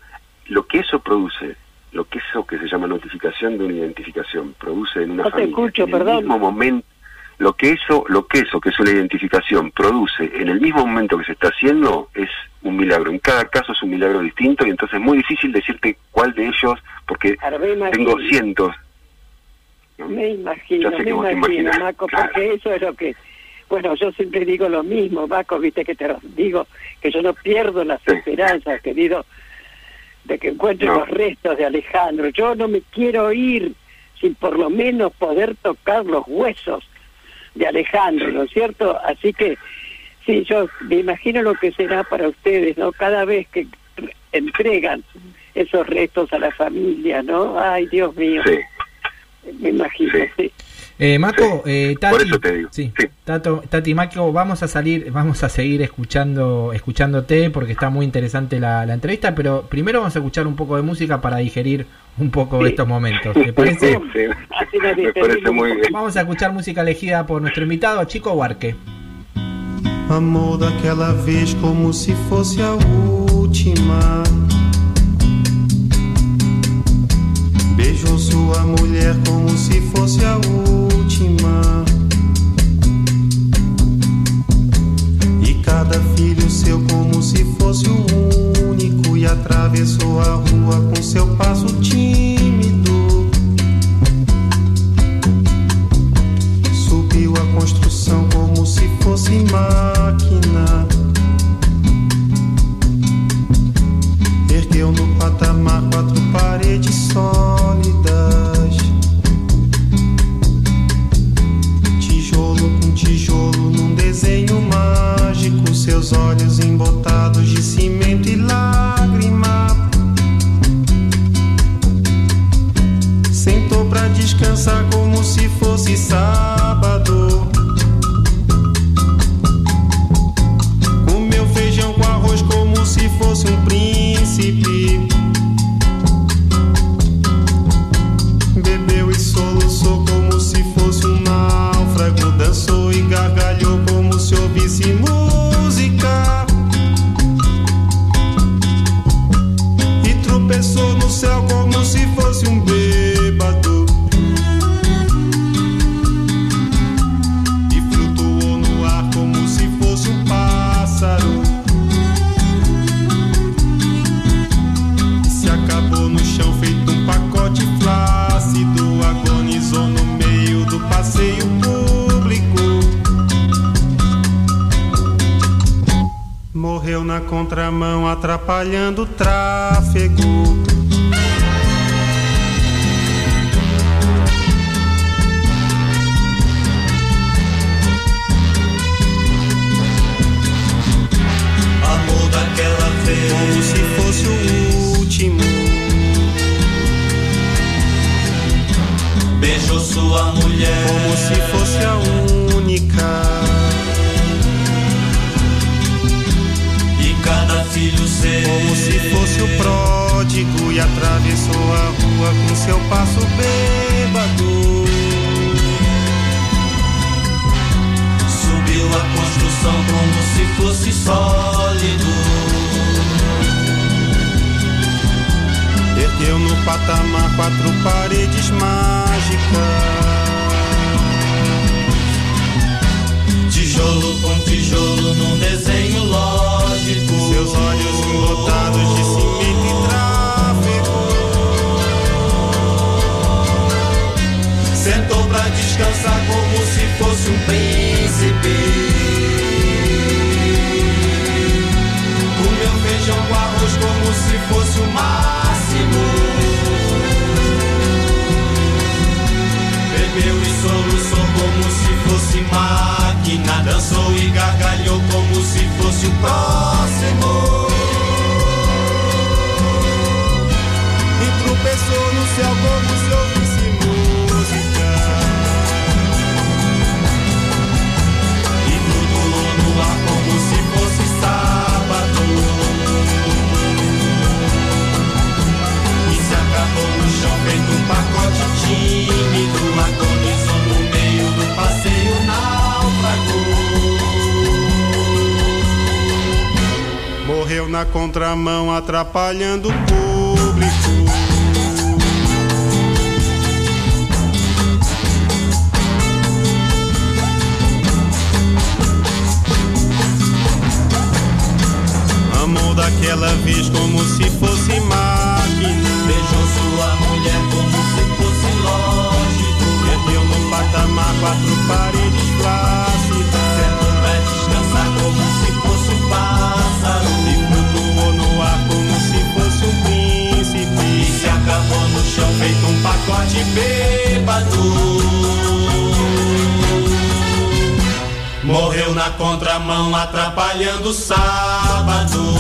lo que eso produce, lo que eso que se llama notificación de una identificación, produce en una No familia, escucho, en perdón. el mismo momento, lo que eso, lo que eso, que es una identificación, produce en el mismo momento que se está haciendo, es un milagro. En cada caso es un milagro distinto y entonces es muy difícil decirte cuál de ellos, porque tengo cientos. ¿no? Me imagino, me imagino, Maco, claro. porque eso es lo que... Bueno, yo siempre digo lo mismo, Maco, viste que te lo digo, que yo no pierdo las esperanzas, querido, de que encuentre No. los restos de Alejandro. Yo no me quiero ir sin por lo menos poder tocar los huesos de Alejandro, ¿no es cierto? Así que, sí, yo me imagino lo que será para ustedes, ¿no? Cada vez que entregan esos restos a la familia, ¿no? Ay, Dios mío, Sí. me imagino, Sí. sí. Eh, Maco, eh, Tati, Por eso te digo. Sí, Sí. Tato, Tati Maco, vamos a salir, vamos a seguir escuchando, escuchándote porque está muy interesante la, la entrevista, pero primero vamos a escuchar un poco de música para digerir un poco Sí. estos momentos. ¿Te parece? Sí, Así nos me parece muy bien. Vamos a escuchar música elegida por nuestro invitado, Chico Huarque. Amor daquela vez como se fosse a última. Beijou sua mulher como se fosse a última. E cada filho seu como se fosse o E atravessou a rua com seu passo tímido. Subiu a construção como se fosse máquina. Ergueu no patamar quatro paredes sólidas. Seus olhos embotados de cimento e lágrima. Sentou pra descansar como se fosse sábado. Comeu feijão com arroz como se fosse um príncipe. Na contramão, atrapalhando o público. Na contramão atrapalhando o sábado.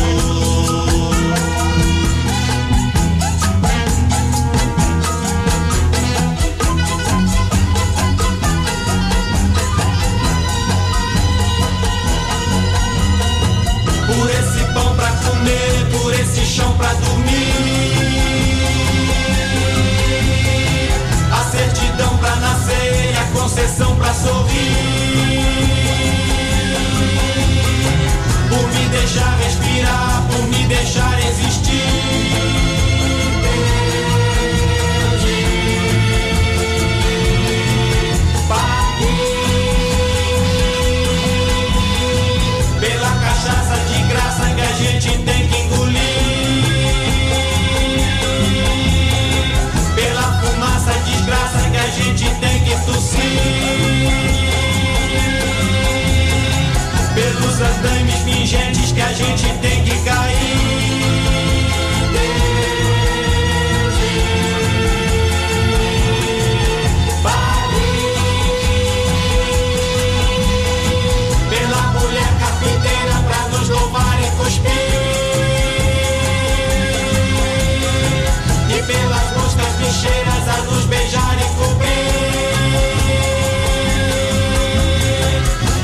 Bicheiras a nos beijar e cobrir.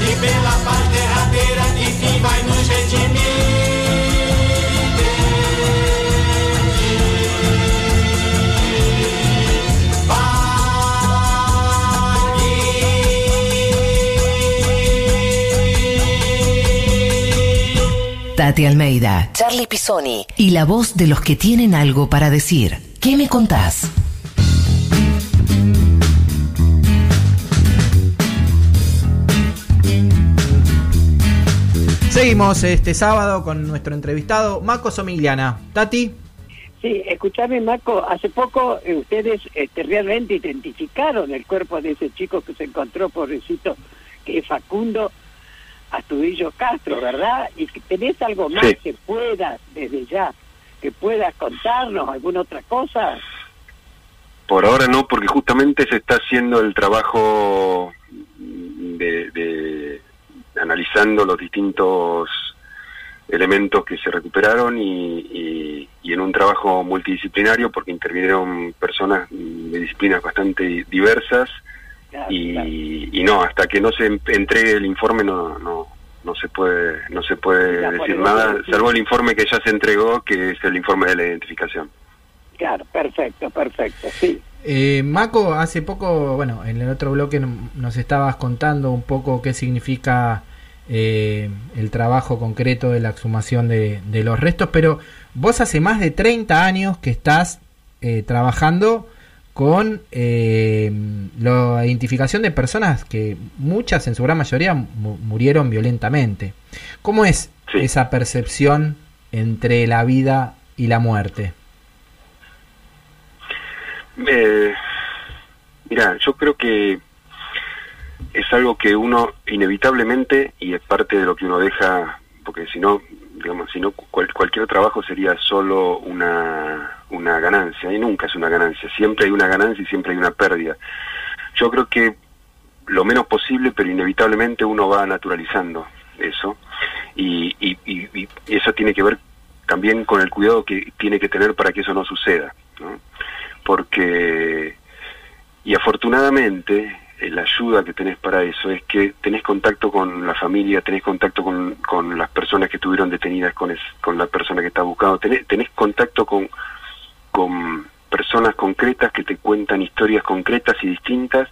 E pela paz derradeira que fim vai nos redimir. Tati Almeida, Charlie Pisoni y la voz de los que tienen algo para decir. ¿Qué me contás? Seguimos este sábado con nuestro entrevistado Maco Somigliana. Tati. Sí, escúchame, Marco, hace poco eh, ustedes este, realmente identificaron el cuerpo de ese chico que se encontró, pobrecito, que es Facundo Astudillo Castro, ¿verdad? Y que tenés algo más Sí. que puedas, desde ya, que puedas contarnos, alguna otra cosa. Por ahora no, porque justamente se está haciendo el trabajo de, de- analizando los distintos elementos que se recuperaron y, y- y en un trabajo multidisciplinario porque intervinieron personas de disciplinas bastante diversas Claro, claro. y, y no, hasta que no se en- entregue el informe no, no, no se puede no se puede Ya, decir nada, salvo el informe que ya se entregó, que es el informe de la identificación. Claro, perfecto, perfecto, sí. Eh, Maco, hace poco, bueno, en el otro bloque nos estabas contando un poco qué significa eh, el trabajo concreto de la exhumación de, de los restos, pero vos hace más de 30 años que estás eh, trabajando con eh, la identificación de personas que muchas, en su gran mayoría, mu- murieron violentamente. ¿Cómo es Sí. esa percepción entre la vida y la muerte? Eh, mira, yo creo que es algo que uno inevitablemente, y es parte de lo que uno deja, porque si no, digamos, si no cual- cualquier trabajo sería solo una, una ganancia, y nunca es una ganancia, siempre hay una ganancia y siempre hay una pérdida. Yo creo que lo menos posible, pero inevitablemente uno va naturalizando eso. Y, y eso tiene que ver también con el cuidado que tiene que tener para que eso no suceda. Porque, y afortunadamente, la ayuda que tenés para eso es que tenés contacto con la familia, tenés contacto con, con las personas que estuvieron detenidas, con, es- con la persona que está buscando, tenés, tenés contacto con, con personas concretas que te cuentan historias concretas y distintas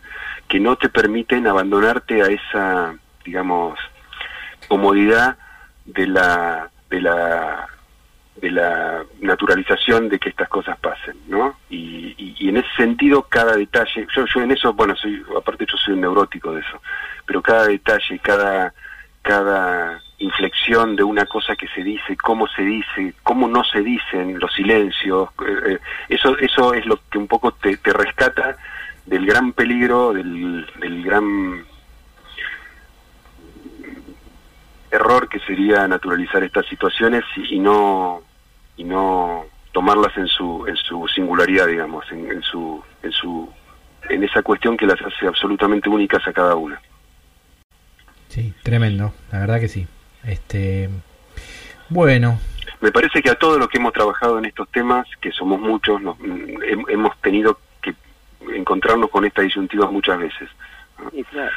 que no te permiten abandonarte a esa, digamos, comodidad de la, de la de la naturalización de que estas cosas pasen, ¿no? Y, en ese sentido cada detalle, yo, yo en eso, bueno, soy, aparte yo soy un neurótico de eso, pero cada detalle, cada, cada inflexión de una cosa que se dice, cómo se dice, cómo no se dicen, los silencios, eh, eh, eso, eso es lo que un poco te, te rescata del gran peligro, del, del gran error que sería naturalizar estas situaciones y no y no tomarlas en su en su singularidad digamos en, en su en su en esa cuestión que las hace absolutamente únicas a cada una Sí, tremendo, la verdad que sí. Este, bueno, me parece que a todos los que hemos trabajado en estos temas que somos muchos nos- hem- hemos tenido que encontrarnos con esta disyuntiva muchas veces Sí, claro.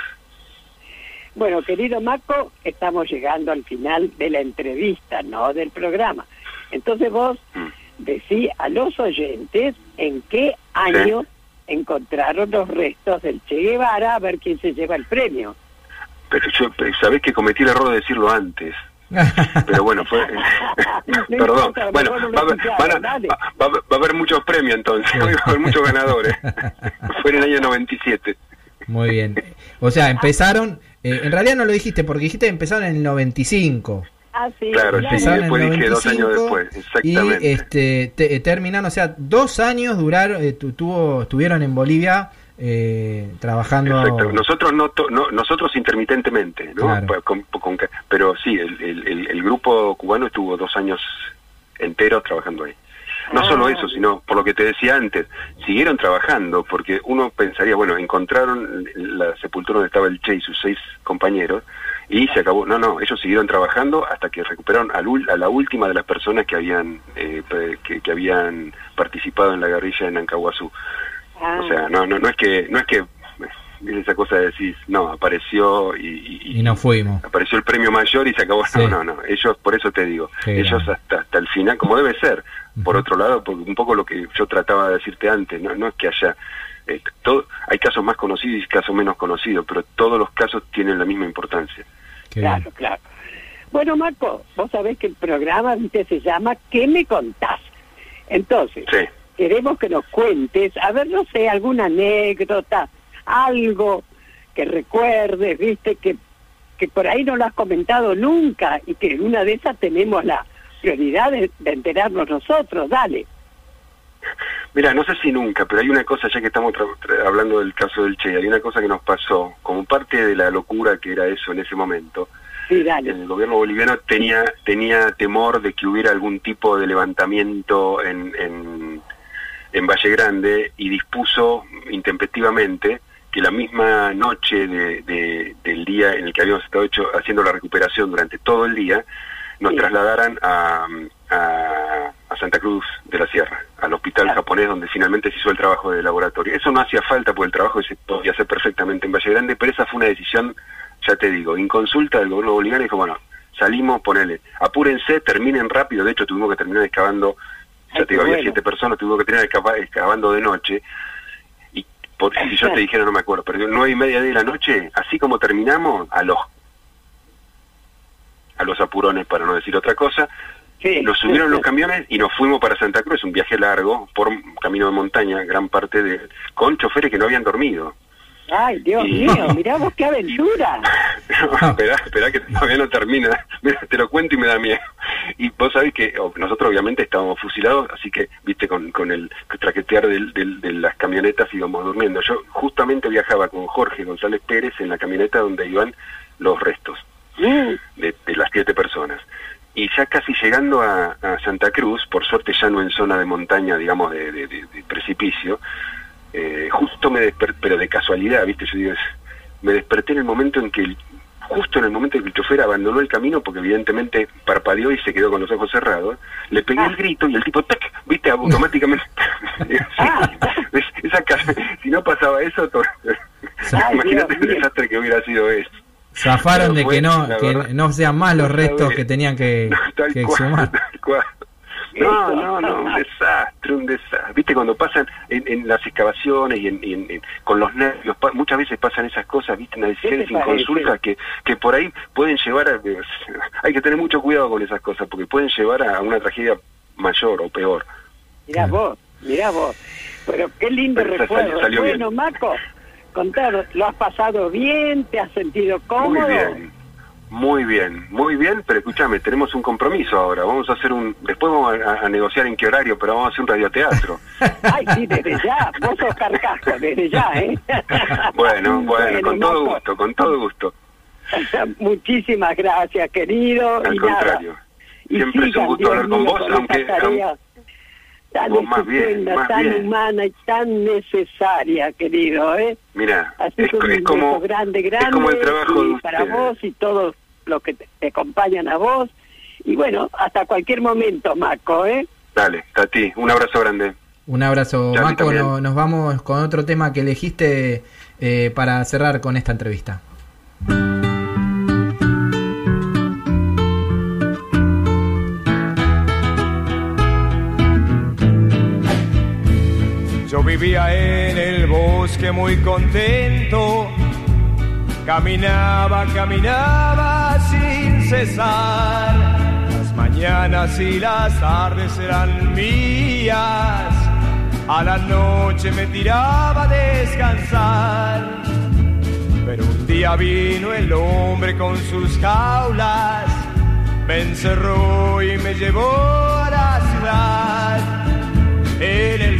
Bueno, querido Marco, estamos llegando al final de la entrevista, no del programa. Entonces vos Mm. decí a los oyentes en qué año encontraron los restos del Che Guevara, a ver quién se lleva el premio. pero yo sabés que cometí el error de decirlo antes pero bueno fue No perdón importa, bueno no va, a haber- a- va- va a muchos premios entonces va a haber muchos ganadores fue en el año 97 muy bien. O sea, empezaron, eh, en realidad no lo dijiste porque dijiste que empezaron en el 95. Ah, sí, Claro, claro. sí, Empezaron después dije dos años 95 después, exactamente. Y este, te- eh, terminaron, o sea, dos años duraron, eh, tu- tuvo, estuvieron en Bolivia eh, trabajando. Exacto. Nosotros no, to- no- nosotros intermitentemente, ¿no? Claro. Con- con- pero sí, el, el- el- el grupo cubano estuvo dos años enteros trabajando ahí. No Ah. solo eso, sino por lo que te decía antes, siguieron trabajando porque uno pensaría, bueno, encontraron la sepultura donde estaba el Che y sus seis compañeros y se acabó. No, no, ellos siguieron trabajando hasta que recuperaron al ul- a la última de las personas que habían eh, que, que habían participado en la guerrilla en Ancahuazú. Ah, O sea, no, no, no es que, no es que es esa cosa de decir, no, apareció y, y- Y nos fuimos. apareció el premio mayor y se acabó. Sí. No, no, no. Ellos, por eso te digo, Qué ellos hasta, hasta el final, como debe ser. Por otro lado, porque un poco lo que yo trataba de decirte antes, no, no es que haya, eh, todo, hay casos más conocidos y casos menos conocidos, pero todos los casos tienen la misma importancia. Qué claro, bien. claro. Bueno, Marco, vos sabés que el programa ¿viste? se llama ¿Qué me contás? Entonces, Sí. queremos que nos cuentes, a ver, no sé, alguna anécdota, algo que recuerdes, viste, que, que por ahí no lo has comentado nunca y que en una de esas tenemos la prioridad de, de enterarnos nosotros, dale. Mira, no sé si nunca, pero hay una cosa, ya que estamos tra- tra- hablando del caso del Che, hay una cosa que nos pasó, como parte de la locura que era eso en ese momento. Sí, dale. El gobierno boliviano tenía tenía temor de que hubiera algún tipo de levantamiento en, en, en Valle Grande y dispuso intempestivamente que la misma noche de, de- del día en el que habíamos estado hecho, haciendo la recuperación durante todo el día, nos Sí. trasladaran a, a, a Santa Cruz de la Sierra, al hospital Claro. japonés donde finalmente se hizo el trabajo de laboratorio. Eso no hacía falta porque el trabajo se podía hacer perfectamente en Valle Grande, pero esa fue una decisión, ya te digo, inconsulta del gobierno boliviano y dijo, bueno, salimos, ponele, apúrense, terminen rápido, de hecho tuvimos que terminar excavando, ya te digo, había bueno. siete personas, tuvimos que terminar excava- excavando de noche, y por, si yo te dijera, no me acuerdo, pero nueve y media de la noche, así como terminamos, a los a los apurones para no decir otra cosa, Sí. nos subieron los camiones y nos fuimos para Santa Cruz, un viaje largo, por camino de montaña, gran parte de, con choferes que no habían dormido. Ay, Dios Y- mío, mirá vos qué aventura. No, espera, espera que todavía no termina. Mira, te lo cuento y me da miedo. Y vos sabés que o- nosotros obviamente estábamos fusilados, así que, viste, con, con el traquetear del- del- de las camionetas íbamos durmiendo. Yo justamente viajaba con Jorge González Pérez en la camioneta donde iban los restos Mm, de, de las siete personas. Y ya casi llegando a, a Santa Cruz, por suerte ya no en zona de montaña, digamos, de, de- de- de precipicio, eh, justo me desperté, pero de casualidad, ¿viste? Yo digo, me desperté en el momento en que el- justo en el momento en que el chofer abandonó el camino, porque evidentemente parpadeó y se quedó con los ojos cerrados, le pegué el grito y el tipo, ¡tac! viste, automáticamente. Es- Esa si no pasaba eso, Ay, imagínate Dios el desastre que hubiera sido eso. Zafaron de fue, que no, que verdad, no sean más los restos que tenían que, Tal que cual, tal cual. No, no, no, un desastre, un desastre. Viste, cuando pasan en, en las excavaciones y, en, y en- en- con los nervios, pa- muchas veces pasan esas cosas, viste, en las decisiones sin consulta que, que por ahí pueden llevar a... Hay que tener mucho cuidado con esas cosas, porque pueden llevar a una tragedia mayor o peor. Mirá vos, mirá vos. Pero qué lindo Pero recuerdo. salió- salió bien. bueno, Contanos, ¿lo has pasado bien? ¿Te has sentido cómodo? Muy bien. Muy bien, muy bien, pero escúchame, tenemos un compromiso ahora. Vamos a hacer un. Después vamos a, a negociar en qué horario, pero vamos a hacer un radioteatro. Ay, sí, desde ya. Vos sos carcasco, desde ya, ¿eh? bueno, bueno, con todo gusto, con todo gusto. Muchísimas gracias, querido. Al y nada. contrario. Y Siempre es un gusto hablar con vos, aunque- tan más bien, más tan bien. humana y tan necesaria, querido, ¿eh? Mira, Así es, un es como, grande, grande. es como el trabajo y de para vos y todos los que te, te acompañan a vos. Y bueno, hasta cualquier momento, Marco, ¿eh? Dale, Tati, un abrazo grande. Un abrazo, Ya, a no- nos vamos con otro tema que elegiste eh, para cerrar con esta entrevista. Vivía en el bosque muy contento, caminaba, caminaba sin cesar. Las mañanas y las tardes eran mías, a la noche me tiraba a descansar. Pero un día vino el hombre con sus jaulas, me encerró y me llevó a la ciudad. En el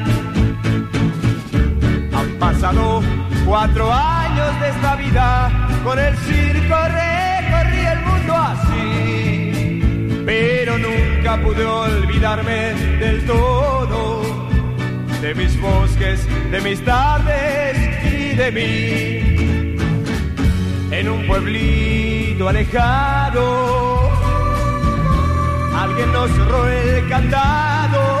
Pasado cuatro años de esta vida, con el circo recorrí el mundo así, pero nunca pude olvidarme del todo, de mis bosques, de mis tardes y de mí. En un pueblito alejado, alguien nos cerró el candado.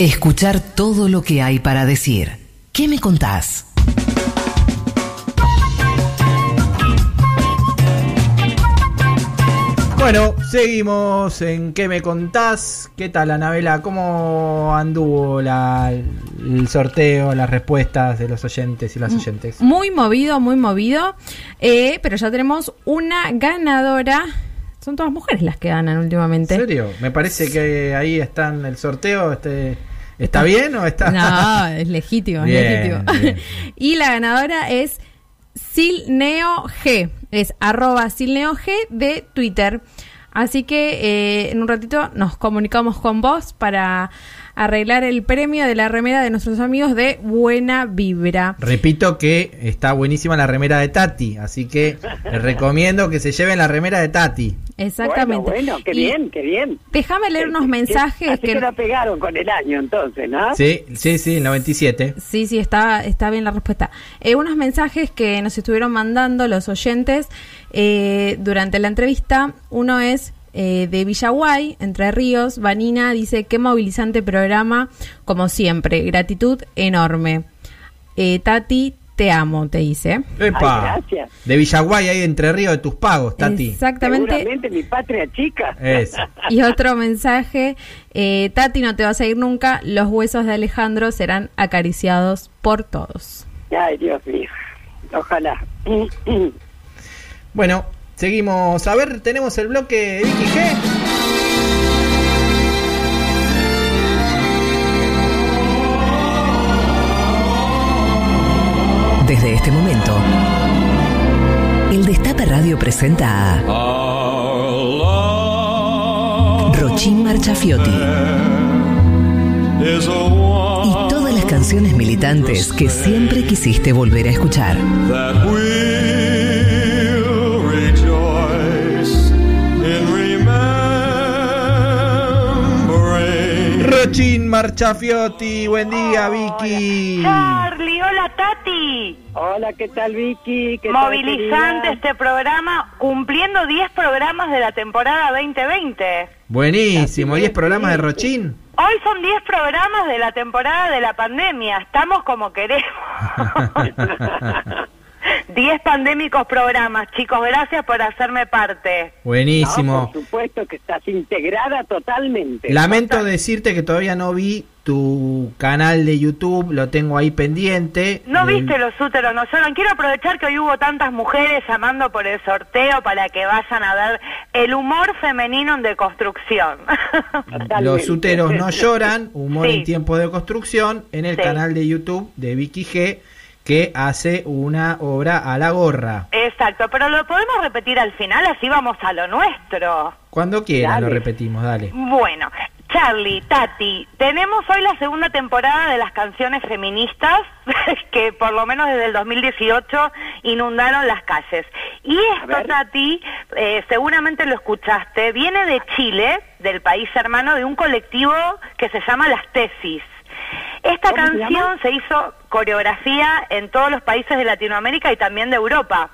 Escuchar todo lo que hay para decir. ¿Qué me contás? Bueno, seguimos en ¿Qué me contás? ¿Qué tal, Anabela? ¿Cómo anduvo la- el sorteo, las respuestas de los oyentes y las oyentes? Muy movido, muy movido. Eh, pero ya tenemos una ganadora. Son todas mujeres las que ganan últimamente. ¿En serio? Me parece que ahí está en el sorteo. Este, ¿Está bien o está.? No, es legítimo, es legítimo. bien. y la ganadora es Silneo G. Es arroba silneog de Twitter. Así que eh, en un ratito nos comunicamos con vos para arreglar el premio de la remera de nuestros amigos de Buena Vibra. Repito que está buenísima la remera de Tati, así que les recomiendo que se lleven la remera de Tati. Exactamente. Bueno, bueno, qué Y bien, qué bien. Déjame leer unos Eh, mensajes Así que que... la pegaron con el año entonces, ¿no? Sí, sí, sí, el 97. Sí, sí, está, está bien la respuesta. Eh, unos mensajes que nos estuvieron mandando los oyentes eh, durante la entrevista. Uno es eh, de Villaguay, Entre Ríos. Vanina dice, qué movilizante programa, como siempre. Gratitud enorme. Eh, Tati, te amo, te dice. Epa. Ay, gracias. De Villaguay, ahí entre Río de tus pagos, Tati. Exactamente. Seguramente mi patria chica. Eso. Y otro mensaje, eh, Tati, no te vas a ir nunca. Los huesos de Alejandro serán acariciados por todos. Ay, Dios mío. Ojalá. Bueno, seguimos. A ver, tenemos el bloque Vicky G. Desde este momento, el Destape Radio presenta a Rochín Marchafiotti y todas las canciones militantes que siempre quisiste volver a escuchar. Rochín Marchafiotti, buen día, Vicky. Charlie, hola Tati. Hola, ¿qué tal, Vicky? ¿Qué tal, Movilizante querida? este programa, cumpliendo 10 programas de la temporada 2020. Buenísimo, 10 programas de Rochín. Hoy son 10 programas de la temporada de la pandemia. Estamos como queremos. 10 pandémicos programas, chicos. Gracias por hacerme parte. No, Buenísimo. por supuesto que estás integrada totalmente. Lamento decirte que todavía no vi tu canal de YouTube, lo tengo ahí pendiente. ¿No Eh, viste los úteros no lloran? Quiero aprovechar que hoy hubo tantas mujeres llamando por el sorteo para que vayan a ver el humor femenino en deconstrucción. Totalmente. Los úteros no lloran, humor Sí. en tiempo de construcción, en el Sí. canal de YouTube de Vicky G, que hace una obra a la gorra. Exacto, pero lo podemos repetir al final, así vamos a lo nuestro. Cuando quieran Dale. lo repetimos, dale. Bueno, Charlie, Tati, tenemos hoy la segunda temporada de las canciones feministas que por lo menos desde el 2018 inundaron las calles. Y esto. Tati, eh, seguramente lo escuchaste, viene de Chile, del país hermano, de un colectivo que se llama Las Tesis. Esta ¿Cómo se canción se hizo coreografía en todos los países de Latinoamérica y también de Europa.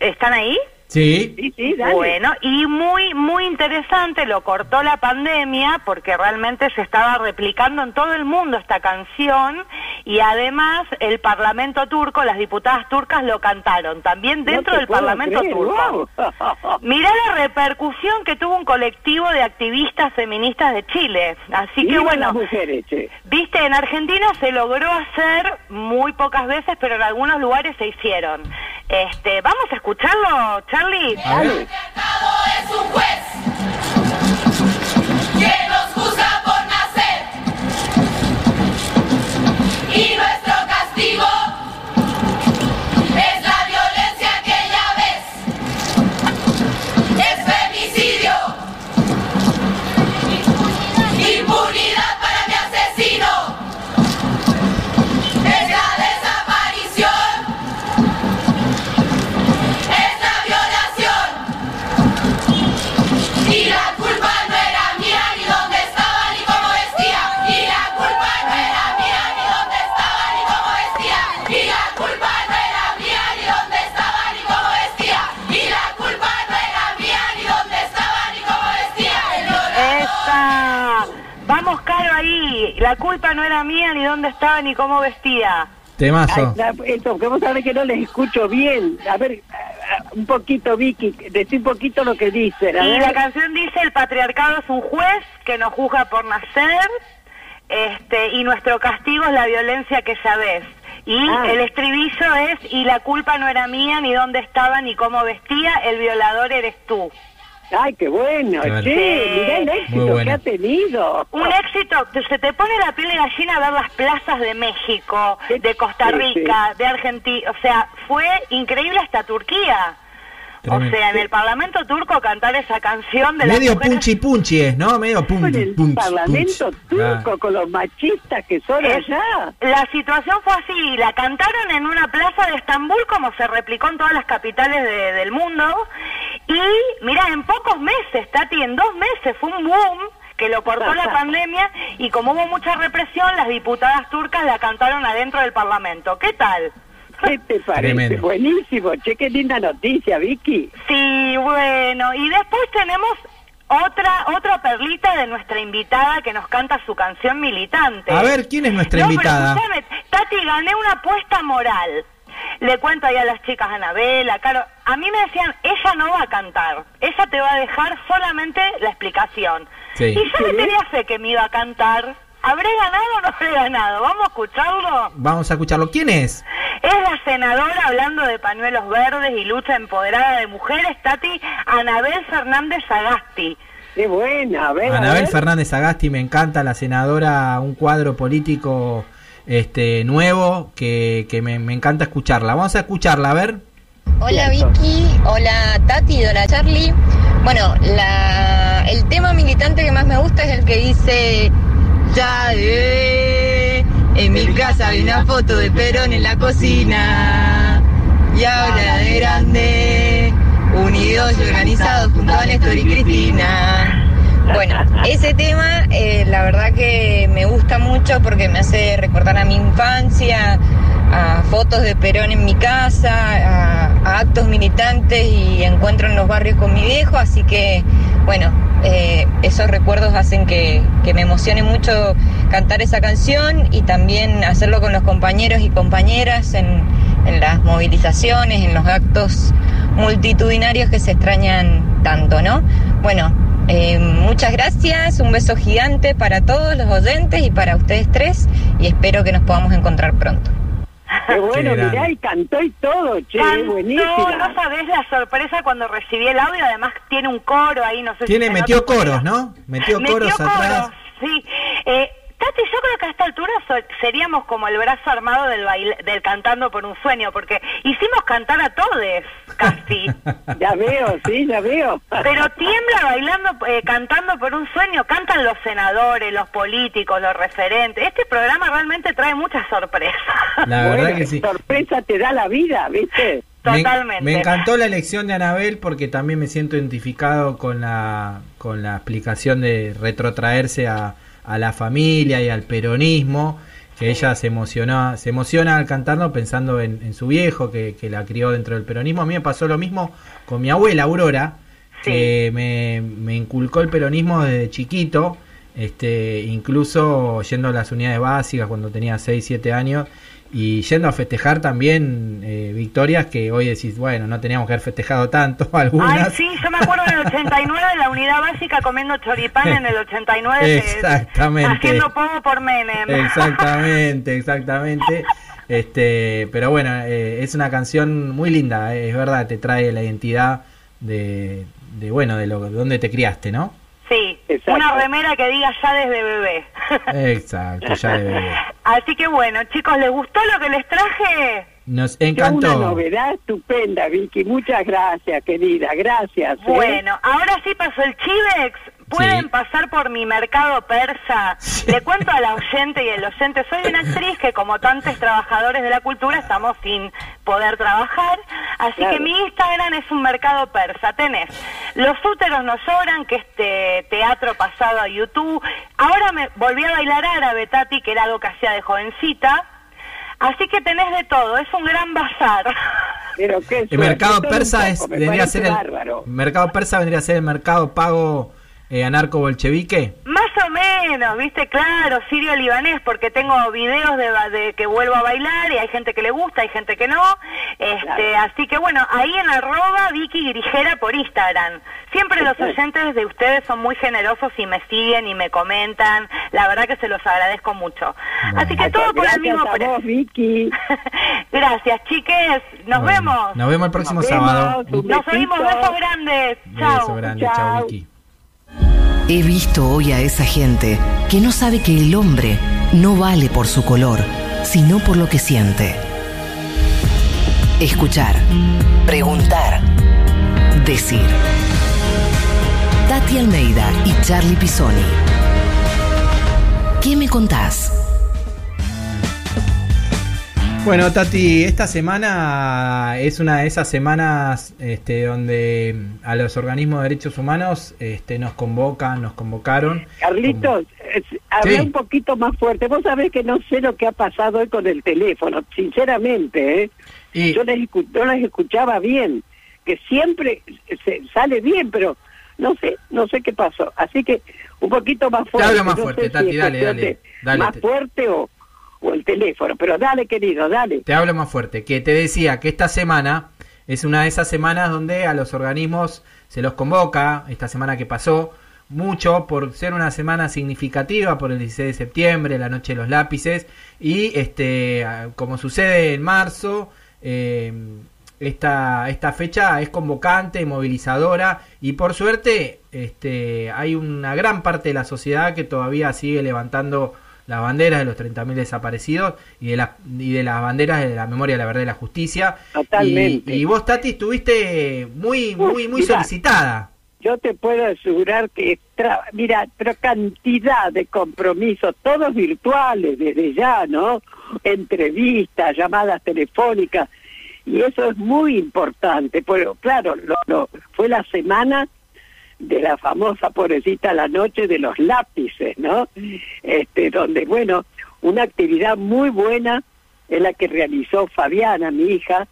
¿Están ahí? Sí, Sí, sí, dale. Bueno, y muy, muy interesante, lo cortó la pandemia porque realmente se estaba replicando en todo el mundo esta canción y además el Parlamento turco, las diputadas turcas lo cantaron, también dentro del Parlamento creer, turco. wow. Mirá la repercusión que tuvo un colectivo de activistas feministas de Chile. Así que bueno, las mujeres, che. Viste, en Argentina se logró hacer muy pocas veces, pero en algunos lugares se hicieron. Este, vamos a escucharlo, Charlie. a ver. es un juez que nos juzga por nacer y nuestro castigo La culpa no era mía, ni dónde estaba, ni cómo vestía. Temazo. Ay, la- esto, que vos sabés que no les escucho bien. A ver, ah, un poquito, Vicky, decí un poquito lo que dicen. A Y ver. la canción dice, el patriarcado es un juez que nos juzga por nacer, este, y nuestro castigo es la violencia que ya ves. Y Ah. el estribillo es, y la culpa no era mía, ni dónde estaba, ni cómo vestía, el violador eres tú. Ay, qué bueno, Qué bueno. che, mirá el éxito bueno. que ha tenido. Un éxito, se te pone la piel de gallina ver las plazas de México, de Costa Sí, Rica, de Argentina, o sea, fue increíble hasta Turquía. Tremendo. O sea, en el Parlamento turco cantar esa canción de Medio punchi punchi es, ¿no? Medio punchi el punchi. Parlamento turco, Ah. con los machistas que son Es- allá. La situación fue así, la cantaron en una plaza de Estambul como se replicó en todas las capitales de- del mundo y mira, en pocos meses, Tati, en dos meses fue un boom que lo cortó la pandemia y como hubo mucha represión, las diputadas turcas la cantaron adentro del Parlamento. ¿Qué tal? ¿Qué te parece? Tremendo. Buenísimo, che, qué linda noticia, Vicky. Sí, bueno, y después tenemos otra otra perlita de nuestra invitada que nos canta su canción militante. A ver, ¿quién es nuestra No, pero invitada? escúchame, Tati, gané una apuesta moral. Le cuento ahí a las chicas, Anabela, Caro. A mí me decían, ella no va a cantar. Ella te va a dejar solamente la explicación. Sí. Y yo le tenía fe que me iba a cantar. ¿Habré ganado o no habré ganado? ¿Vamos a escucharlo? Vamos a escucharlo. ¿Quién es? Es la senadora hablando de pañuelos verdes y lucha empoderada de mujeres, Tati, Anabel Fernández Sagasti. Qué buena, a ver. a Anabel ver. Fernández Agasti, me encanta, la senadora, un cuadro político este nuevo que, que me, me encanta escucharla. Vamos a escucharla, a ver. Hola Vicky, hola Tati, hola Charlie. Bueno, la, el tema militante que más me gusta es el que dice Ya eh, en mi casa hay una foto de Perón en la cocina. Y ahora de grande, unidos y organizados junto a Néstor y Cristina. Bueno, ese tema eh, la verdad que me gusta mucho porque me hace recordar a mi infancia, a fotos de Perón en mi casa, a, actos militantes y encuentro en los barrios con mi viejo, así que bueno, eh, esos recuerdos hacen que, que me emocione mucho cantar esa canción y también hacerlo con los compañeros y compañeras en, en las movilizaciones, en los actos multitudinarios que se extrañan tanto, ¿no? Bueno, eh, muchas gracias, un beso gigante para todos los oyentes y para ustedes tres y espero que nos podamos encontrar pronto. Qué bueno, Qué mirá, y cantó y todo, che, Cantó, buenísima. no sabés la sorpresa cuando recibí el audio, además tiene un coro ahí, no sé Tiene, si metió coros. ¿no? Metió, Metió coros atrás. coros, sí. Eh, Tati, yo creo que a esta altura so- seríamos como el brazo armado del baile, del cantando por un sueño, porque hicimos cantar a todes, casi. Ya veo, sí, ya veo. Pero tiembla bailando, eh, cantando por un sueño, cantan los senadores, los políticos, los referentes. Este programa realmente trae muchas sorpresas. La verdad Bueno, que sí. sorpresa te da la vida, ¿viste? Me- Totalmente. Me, encantó la elección de Anabel porque también me siento identificado con la, con la explicación de retrotraerse a, a la familia y al peronismo, que ella se emocionó, se emociona al cantarlo pensando en, en su viejo que, que la crió dentro del peronismo. A mí me pasó lo mismo con mi abuela Aurora, que me, me inculcó el peronismo desde chiquito, este, incluso yendo a las unidades básicas cuando tenía 6, 7 años y yendo a festejar también eh, victorias que hoy decís, bueno, no teníamos que haber festejado tanto algunas. Ay, sí, yo me acuerdo en el 89, en la unidad básica, comiendo choripán en el 89. que- Exactamente. Haciendo poco por Menem. Exactamente, exactamente. Este, pero bueno, eh, es una canción muy linda, eh, es verdad, te trae la identidad de, de bueno, de lo de dónde te criaste, ¿no? Sí, Exacto. una remera que diga ya desde bebé. Exacto, ya de bebé. Así que bueno, chicos, ¿les gustó lo que les traje? Nos Qué Una encantó. novedad estupenda, Vicky. Muchas gracias, querida. Gracias. ¿eh? Bueno, ahora sí pasó el Chivex. Pueden Sí. pasar por mi mercado persa. Le cuento a la oyente y el oyente, soy una actriz que como tantos trabajadores de la cultura estamos sin poder trabajar. Así Claro. que mi Instagram es un mercado persa. Tenés Los úteros no lloran, que este teatro pasado a YouTube. Ahora me volví a bailar árabe, Tati, que era algo que hacía de jovencita. Así que tenés de todo, es un gran bazar. Pero qué El mercado persa es, vendría a ser el bárbaro. mercado persa vendría a ser el mercado pago eh, anarco bolchevique. Más o menos, viste, claro, sirio-libanés, porque tengo videos de, que vuelvo a bailar y hay gente que le gusta, hay gente que no. Este, Así que bueno, ahí en arroba Vicky Grijera por Instagram. Siempre los oyentes de ustedes son muy generosos y me siguen y me comentan. La verdad que se los agradezco mucho. Así que todo por el mismo a precio. vos, Vicky. Gracias, chiques. Nos Bueno, vemos. Nos vemos el próximo Nos sábado. vemos, Nos oímos. Besos grandes. Chao. beso grande, Chao. Vicky. He visto hoy a esa gente que no sabe que el hombre no vale por su color, sino por lo que siente. Escuchar, preguntar, decir. Tati Almeida y Charlie Pisoni. ¿Qué me contás? Bueno, Tati, esta semana es una de esas semanas este, donde a los organismos de derechos humanos este, nos convocan, nos convocaron. Carlitos, es- habla Sí. un poquito más fuerte. Vos sabés que no sé lo que ha pasado hoy con el teléfono, sinceramente, ¿eh? Y- Yo les, escu- yo les escuchaba bien, que siempre se sale bien, pero no sé, no sé qué pasó. Así que un poquito más fuerte. hablo más no fuerte, sé Tati, dale, dale, Más te- fuerte o, o el teléfono, pero dale, querido, dale. Te hablo más fuerte, que te decía que esta semana es una de esas semanas donde a los organismos se los convoca, esta semana que pasó, mucho por ser una semana significativa por el 16 de septiembre, la noche de los lápices, y este como sucede en marzo, eh, esta, esta fecha es convocante, movilizadora, y por suerte este, hay una gran parte de la sociedad que todavía sigue levantando las banderas de los 30.000 desaparecidos y de, las y de las banderas de la memoria, la verdad y la justicia. Totalmente. Y, y vos, Tati, estuviste muy, muy, muy mirá. solicitada. Yo te puedo asegurar que, mira, pero cantidad de compromisos, todos virtuales desde ya, ¿no? Entrevistas, llamadas telefónicas, y eso es muy importante. Pero claro, lo, lo- fue la semana de la famosa pobrecita la noche de los lápices, ¿no? Este, donde, bueno, una actividad muy buena es la que realizó Fabiana, mi hija,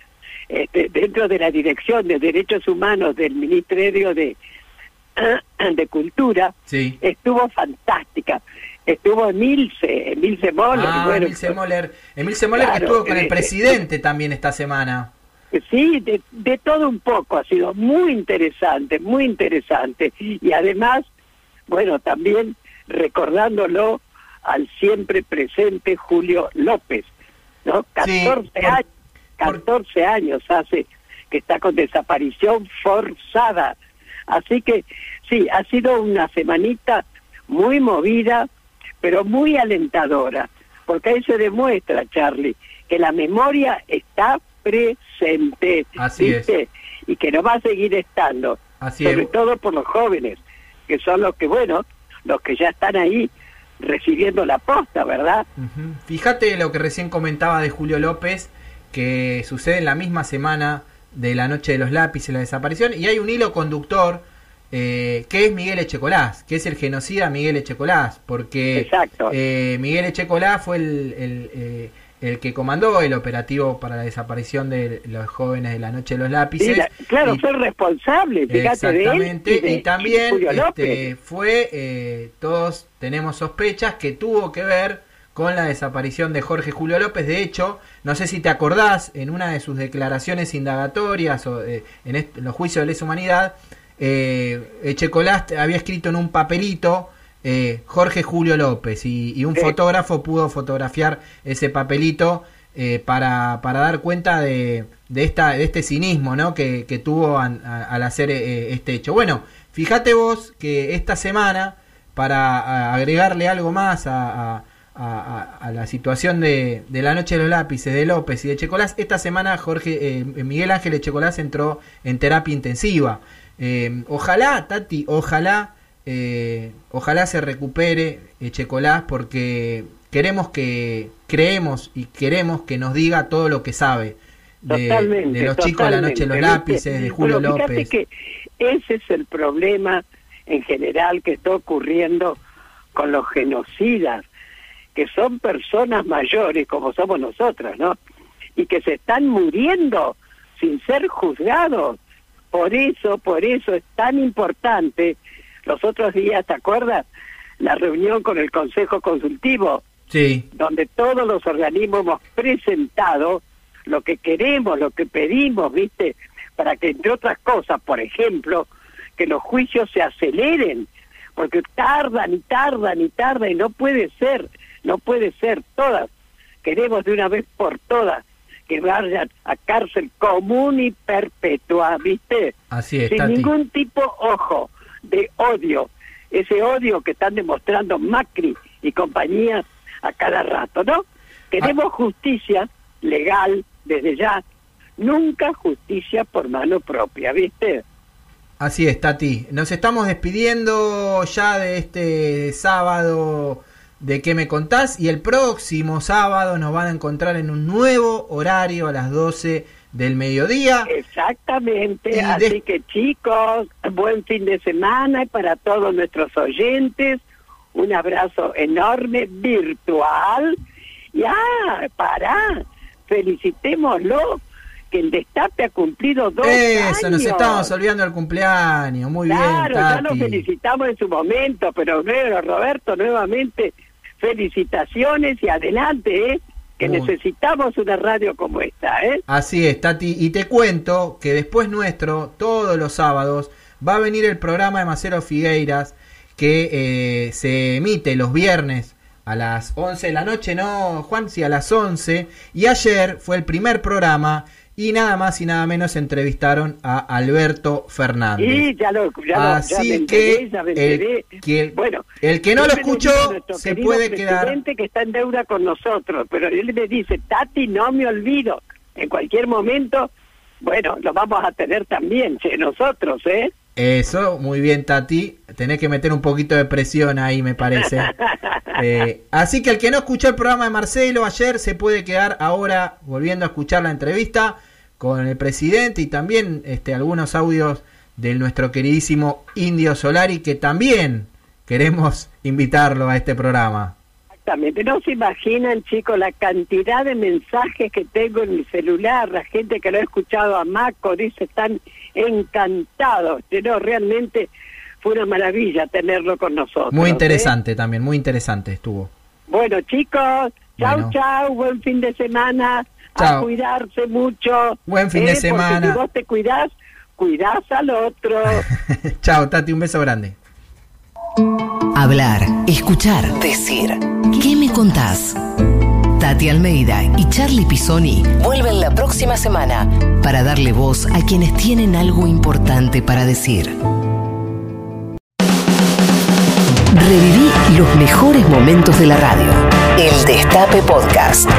este, dentro de la Dirección de Derechos Humanos del Ministerio de, de Cultura, Sí. estuvo fantástica. Estuvo Emilce, Emilce Moller. Ah, bueno, Emilce Moller. Emilce Moller que estuvo con eh, el presidente también esta semana. Sí, de, de todo un poco, ha sido muy interesante, muy interesante. Y además, bueno, también recordándolo al siempre presente Julio López, ¿no? 14, por- años, 14 años hace que está con desaparición forzada. Así que sí, ha sido una semanita muy movida, pero muy alentadora, porque ahí se demuestra, Charlie, que la memoria está presente, Así y que no va a seguir estando, Así sobre es. todo por los jóvenes, que son los que, bueno, los que ya están ahí recibiendo la posta, ¿verdad? Fíjate lo que recién comentaba de Julio López, que sucede en la misma semana de la noche de los lápices, la desaparición, y hay un hilo conductor eh, que es Miguel Echecolás, que es el genocida Miguel Echecolás, porque eh, Miguel Echecolás fue el, el, eh, el que comandó el operativo para la desaparición de los jóvenes de la noche de los lápices. La- claro, Y- fue responsable, fíjate, de él. Exactamente, de y también este, fue, eh, todos tenemos sospechas que tuvo que ver con la desaparición de Jorge Julio López. De hecho, no sé si te acordás, en una de sus declaraciones indagatorias o eh, en los juicios de lesa humanidad, eh, Echecolás había escrito en un papelito eh, Jorge Julio López y, y un Sí. fotógrafo pudo fotografiar ese papelito eh, para, para dar cuenta de, de, esta, de este cinismo ¿no? que, que tuvo an- a- al hacer eh, este hecho. Bueno, fíjate vos que esta semana, para agregarle algo más a, a- a- a la situación de, de la noche de los lápices de López y de Checolás, esta semana Jorge eh, Miguel Ángel Checolás entró en terapia intensiva. Eh, ojalá, Tati, ojalá, eh, ojalá se recupere Checolás porque queremos que, creemos y queremos que nos diga todo lo que sabe de, Totalmente, de los chicos de la noche de los lápices, de Julio fíjate López. que ese es el problema en general que está ocurriendo con los genocidas, que son personas mayores como somos nosotros, ¿no? Y que se están muriendo sin ser juzgados. Por eso, por eso es tan importante. Los otros días, ¿te acuerdas? la reunión con el Consejo Consultivo, Sí. donde todos los organismos hemos presentado lo que queremos, lo que pedimos, ¿viste? Para que, entre otras cosas, por ejemplo, que los juicios se aceleren, porque tardan y tardan y tardan y no puede ser, no puede ser todas. Queremos de una vez por todas que vayan a cárcel común y perpetua, ¿viste? Así es, Sin ningún tipo, ojo, de odio. Ese odio que están demostrando Macri y compañía a cada rato, ¿no? Queremos justicia legal desde ya, nunca justicia por mano propia, ¿viste? Así es, Tati. Nos estamos despidiendo ya de este sábado de qué me contás y el próximo sábado nos van a encontrar en un nuevo horario a las 12 del mediodía. Exactamente, así de- que chicos, buen fin de semana y para todos nuestros oyentes, un abrazo enorme virtual. Y ah, pará, felicitémoslo, que el Destape ha cumplido dos Eso, nos años. estamos olvidando del cumpleaños. Muy Claro, ya bien, lo felicitamos en su momento, pero bueno, Roberto, nuevamente, felicitaciones y adelante, ¿eh? Que necesitamos una radio como esta, ¿eh? Así es, Tati. Y te cuento que después nuestro, todos los sábados, va a venir el programa de Macero Figueiras que eh, se emite los viernes a las 11 de la noche, ¿no, Juan? Sí, a las 11. Y ayer fue el primer programa y nada más y nada menos entrevistaron a Alberto Fernández. Y ya lo, ya lo- ya Así que enteré, ya me enteré. el que, bueno, el que no lo escuchó se puede quedar. que está en deuda con nosotros, pero él me dice, Tati, no me olvido. En cualquier momento, bueno, lo vamos a tener también, nosotros, ¿eh? Eso, muy bien, Tati. Tenés que meter un poquito de presión ahí, me parece. Eh, así que el que no escuchó el programa de Marcelo ayer se puede quedar ahora volviendo a escuchar la entrevista con el presidente y también este, algunos audios de nuestro queridísimo Indio Solari que también queremos invitarlo a este programa. Exactamente. No se imaginan, chicos, la cantidad de mensajes que tengo en mi celular. La gente que lo ha escuchado a Maco dice están encantados. No, realmente fue una maravilla tenerlo con nosotros. Muy ¿eh? interesante también, muy interesante estuvo. Bueno, chicos, chau, Bueno. chau, buen fin de semana. Chau. A cuidarse mucho. Buen fin de ¿eh? Porque semana. si vos te cuidás, cuidás al otro. Chao, Tati, un beso grande. Hablar, escuchar, decir. ¿Qué me contás? Tati Almeida y Charlie Pisoni vuelven la próxima semana para darle voz a quienes tienen algo importante para decir. Reviví los mejores momentos de la radio. El Destape Podcast.